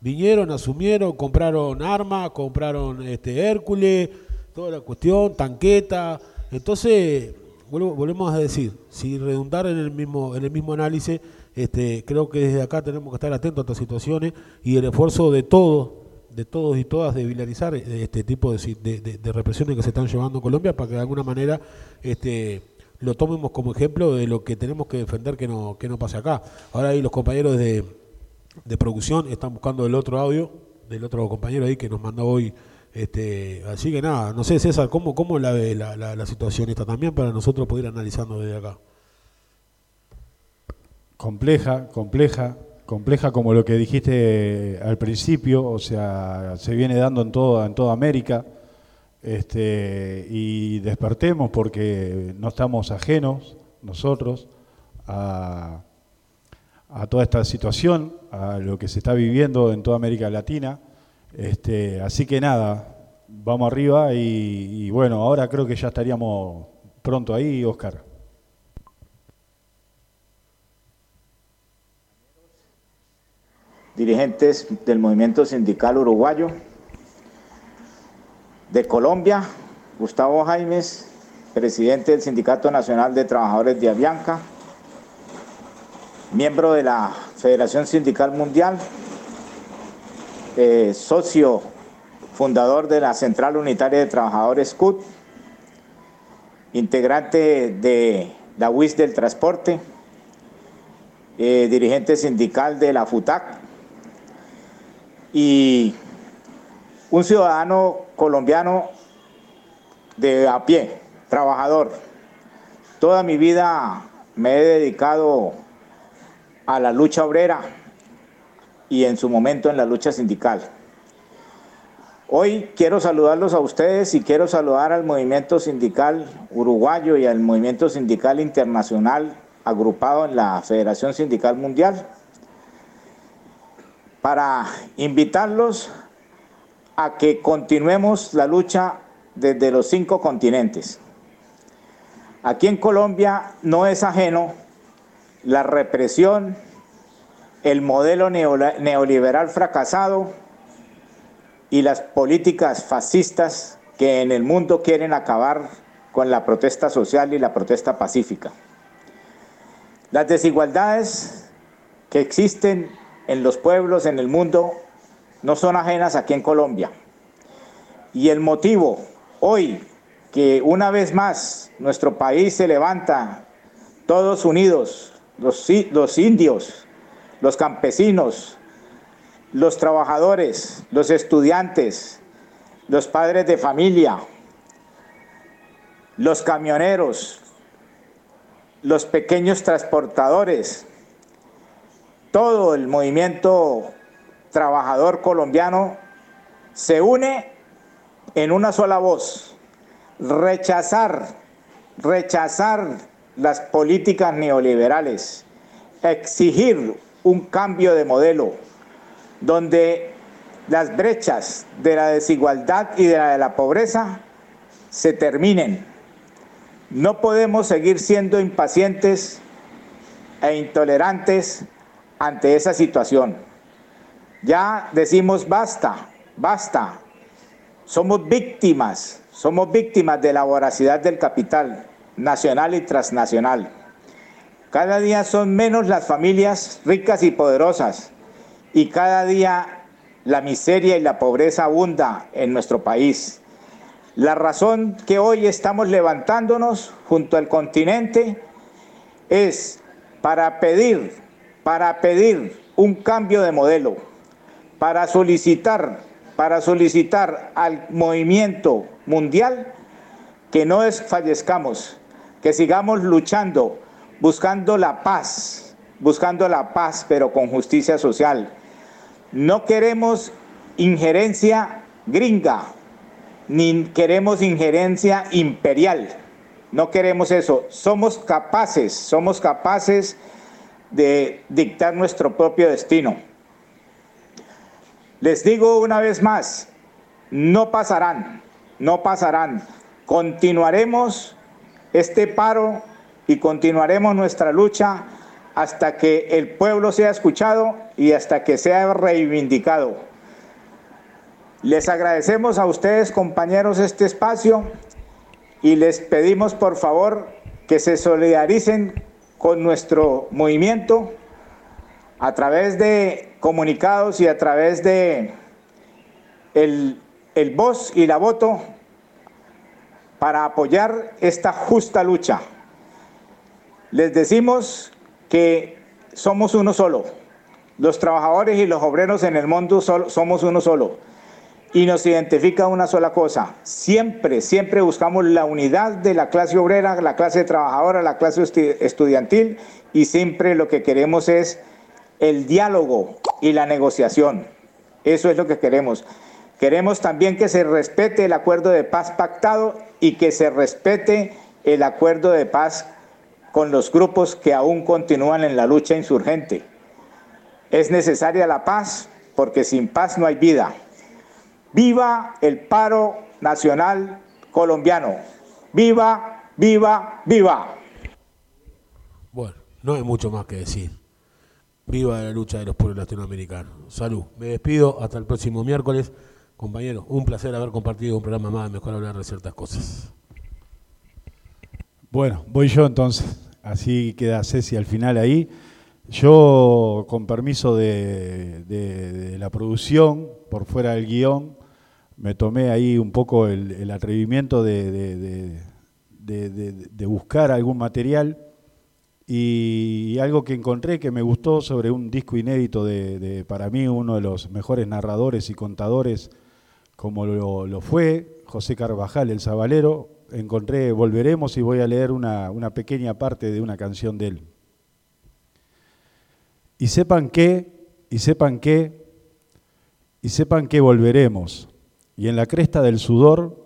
Vinieron, asumieron, compraron armas, compraron este Hércules, toda la cuestión, tanqueta. Entonces, vuelvo- volvemos a decir, si redundar en el mismo, en el mismo análisis, este, creo que desde acá tenemos que estar atentos a estas situaciones y el esfuerzo de todos, de todos y todas, de vilarizar este tipo de, si- de- de- de represiones que se están llevando en Colombia para que de alguna manera este, lo tomemos como ejemplo de lo que tenemos que defender que no, que no pase acá. Ahora ahí los compañeros de, de producción están buscando el otro audio del otro compañero ahí que nos mandó hoy. Este, así que nada, no sé César, ¿cómo, cómo la ve la, situación esta también para nosotros poder ir analizando desde acá? Compleja, compleja, compleja como lo que dijiste al principio, o sea, se viene dando en toda, en toda América. Este, y despertemos porque no estamos ajenos nosotros a, a toda esta situación, a lo que se está viviendo en toda América Latina. Este, así que nada, vamos arriba y, bueno, ahora creo que ya estaríamos pronto ahí, Oscar. dirigentes del movimiento sindical uruguayo, de Colombia, Gustavo Jaimes, presidente del Sindicato Nacional de Trabajadores de Avianca, miembro de la Federación Sindical Mundial, eh, socio fundador de la Central Unitaria de Trabajadores CUT, integrante de la UIS del Transporte, eh, dirigente sindical de la FUTAC, y un ciudadano colombiano de a pie, trabajador. Toda mi vida me he dedicado a la lucha obrera y en su momento en la lucha sindical. Hoy quiero saludarlos a ustedes y quiero saludar al movimiento sindical uruguayo y al movimiento sindical internacional agrupado en la Federación Sindical Mundial para invitarlos a que continuemos la lucha desde los cinco continentes. Aquí en Colombia no es ajeno la represión, el modelo neoliberal fracasado y las políticas fascistas que en el mundo quieren acabar con la protesta social y la protesta pacífica. Las desigualdades que existen en los pueblos, en el mundo, no son ajenas aquí en Colombia. Y el motivo hoy que una vez más nuestro país se levanta, todos unidos, los, los indios, los campesinos, los trabajadores, los estudiantes, los padres de familia, los camioneros, los pequeños transportadores, todo el movimiento trabajador colombiano se une en una sola voz, rechazar, rechazar las políticas neoliberales, exigir un cambio de modelo donde las brechas de la desigualdad y de la, de la pobreza se terminen. No podemos seguir siendo impacientes e intolerantes ante esa situación. Ya decimos basta, basta. Somos víctimas, somos víctimas de la voracidad del capital nacional y transnacional. Cada día son menos las familias ricas y poderosas y cada día la miseria y la pobreza abunda en nuestro país. La razón que hoy estamos levantándonos junto al continente es para pedir, para pedir un cambio de modelo, para solicitar, para solicitar al movimiento mundial, que no desfallezcamos, que sigamos luchando, buscando la paz, buscando la paz, pero con justicia social. No queremos injerencia gringa, ni queremos injerencia imperial. No queremos eso. Somos capaces, somos capaces de dictar nuestro propio destino. Les digo una vez más, no pasarán, no pasarán. Continuaremos este paro y continuaremos nuestra lucha hasta que el pueblo sea escuchado y hasta que sea reivindicado. Les agradecemos a ustedes, compañeros, este espacio y les pedimos por favor que se solidaricen con nuestro movimiento a través de comunicados y a través de el, el voz y la voto para apoyar esta justa lucha. Les decimos que somos uno solo. Los trabajadores y los obreros en el mundo sol- somos uno solo. Y nos identifica una sola cosa. Siempre, siempre buscamos la unidad de la clase obrera, la clase trabajadora, la clase estu- estudiantil y siempre lo que queremos es el diálogo y la negociación. Eso es lo que queremos. Queremos también que se respete el acuerdo de paz pactado y que se respete el acuerdo de paz con los grupos que aún continúan en la lucha insurgente. Es necesaria la paz porque sin paz no hay vida. Viva el paro nacional colombiano. Viva, viva, viva. Bueno, no hay mucho más que decir. Viva la lucha de los pueblos latinoamericanos. Salud. Me despido hasta el próximo miércoles. Compañeros, un placer haber compartido un programa más de Mejor Hablar de Ciertas Cosas. Bueno, voy yo entonces. Así queda Ceci al final ahí. Yo, con permiso de, la producción, por fuera del guion, me tomé ahí un poco el, atrevimiento de, buscar algún material y algo que encontré que me gustó sobre un disco inédito de, para mí, uno de los mejores narradores y contadores, como lo, lo fue José Carvajal, el Zabalero. Encontré Volveremos y voy a leer una, pequeña parte de una canción de él. Y sepan que, y sepan que, y sepan que volveremos, y en la cresta del sudor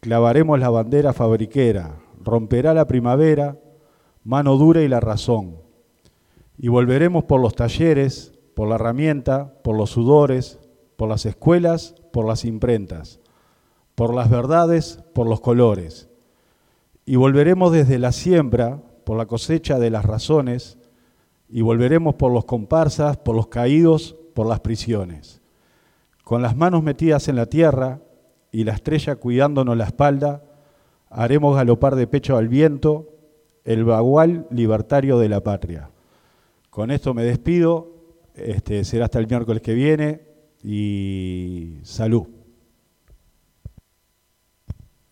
clavaremos la bandera fabriquera, romperá la primavera, mano dura y la razón, y volveremos por los talleres, por la herramienta, por los sudores, por las escuelas, por las imprentas, por las verdades, por los colores, y volveremos desde la siembra, por la cosecha de las razones, y volveremos por los comparsas, por los caídos, por las prisiones. Con las manos metidas en la tierra y la estrella cuidándonos la espalda, haremos galopar de pecho al viento el bagual libertario de la patria. Con esto me despido, este, será hasta el miércoles que viene y salud.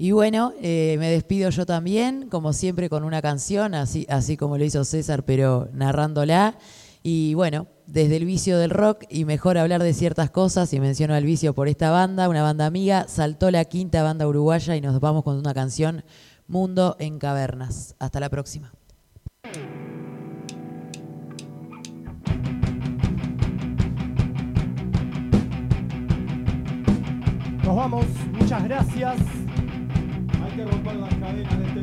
Y bueno, eh, me despido yo también, como siempre, con una canción, así, así como lo hizo César, pero narrándola. Y bueno, desde el vicio del rock y mejor hablar de ciertas cosas, y menciono al vicio por esta banda, una banda amiga, saltó la quinta banda uruguaya y nos vamos con una canción, Mundo en Cavernas. Hasta la próxima. Nos vamos, muchas gracias. Que romper las cadenas de este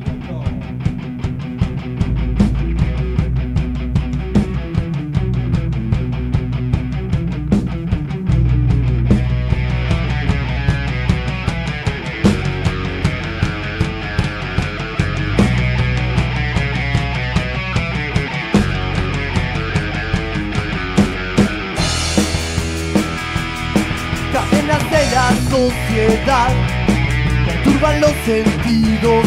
de la sociedad perturban los sentidos.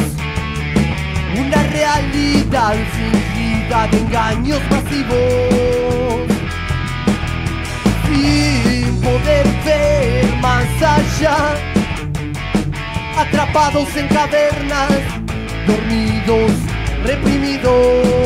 Una realidad fingida de engaños masivos. Sin poder ver más allá. Atrapados en cavernas, dormidos, reprimidos.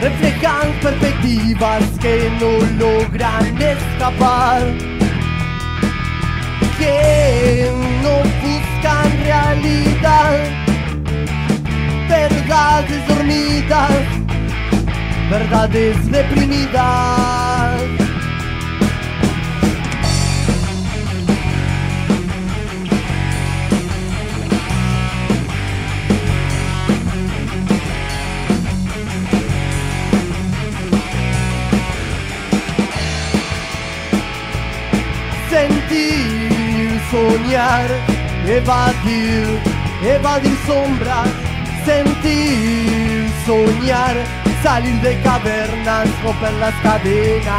Reflejan perspectivas que no logran escapar. Que no buscan realidad. Verdades dormidas. Verdades reprimidas. Evadir, evadir sombras, sentir, soñar, salir de cavernas, romper las cadenas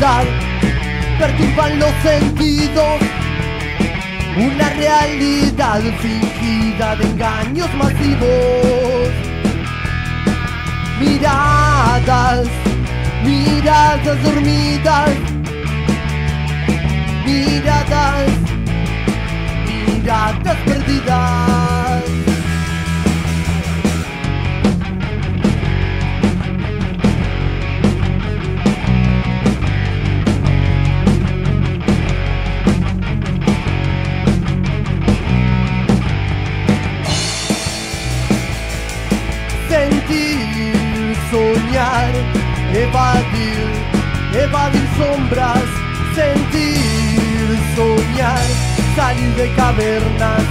sociedad perturban los sentidos. Una realidad fingida de engaños masivos. Miradas, miradas dormidas. Miradas, miradas perdidas.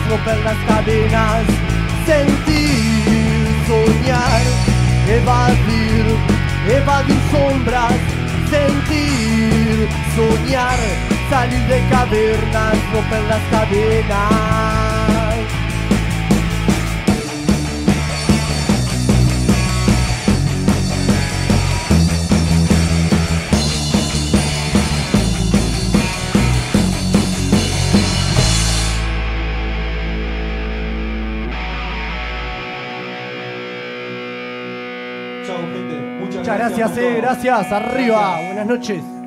Romper las cadenas, sentir, soñar, evadir, evadir sombras, sentir, soñar, salir de cavernas, romper las cadenas. Gracias, eh, gracias. Arriba. Buenas noches.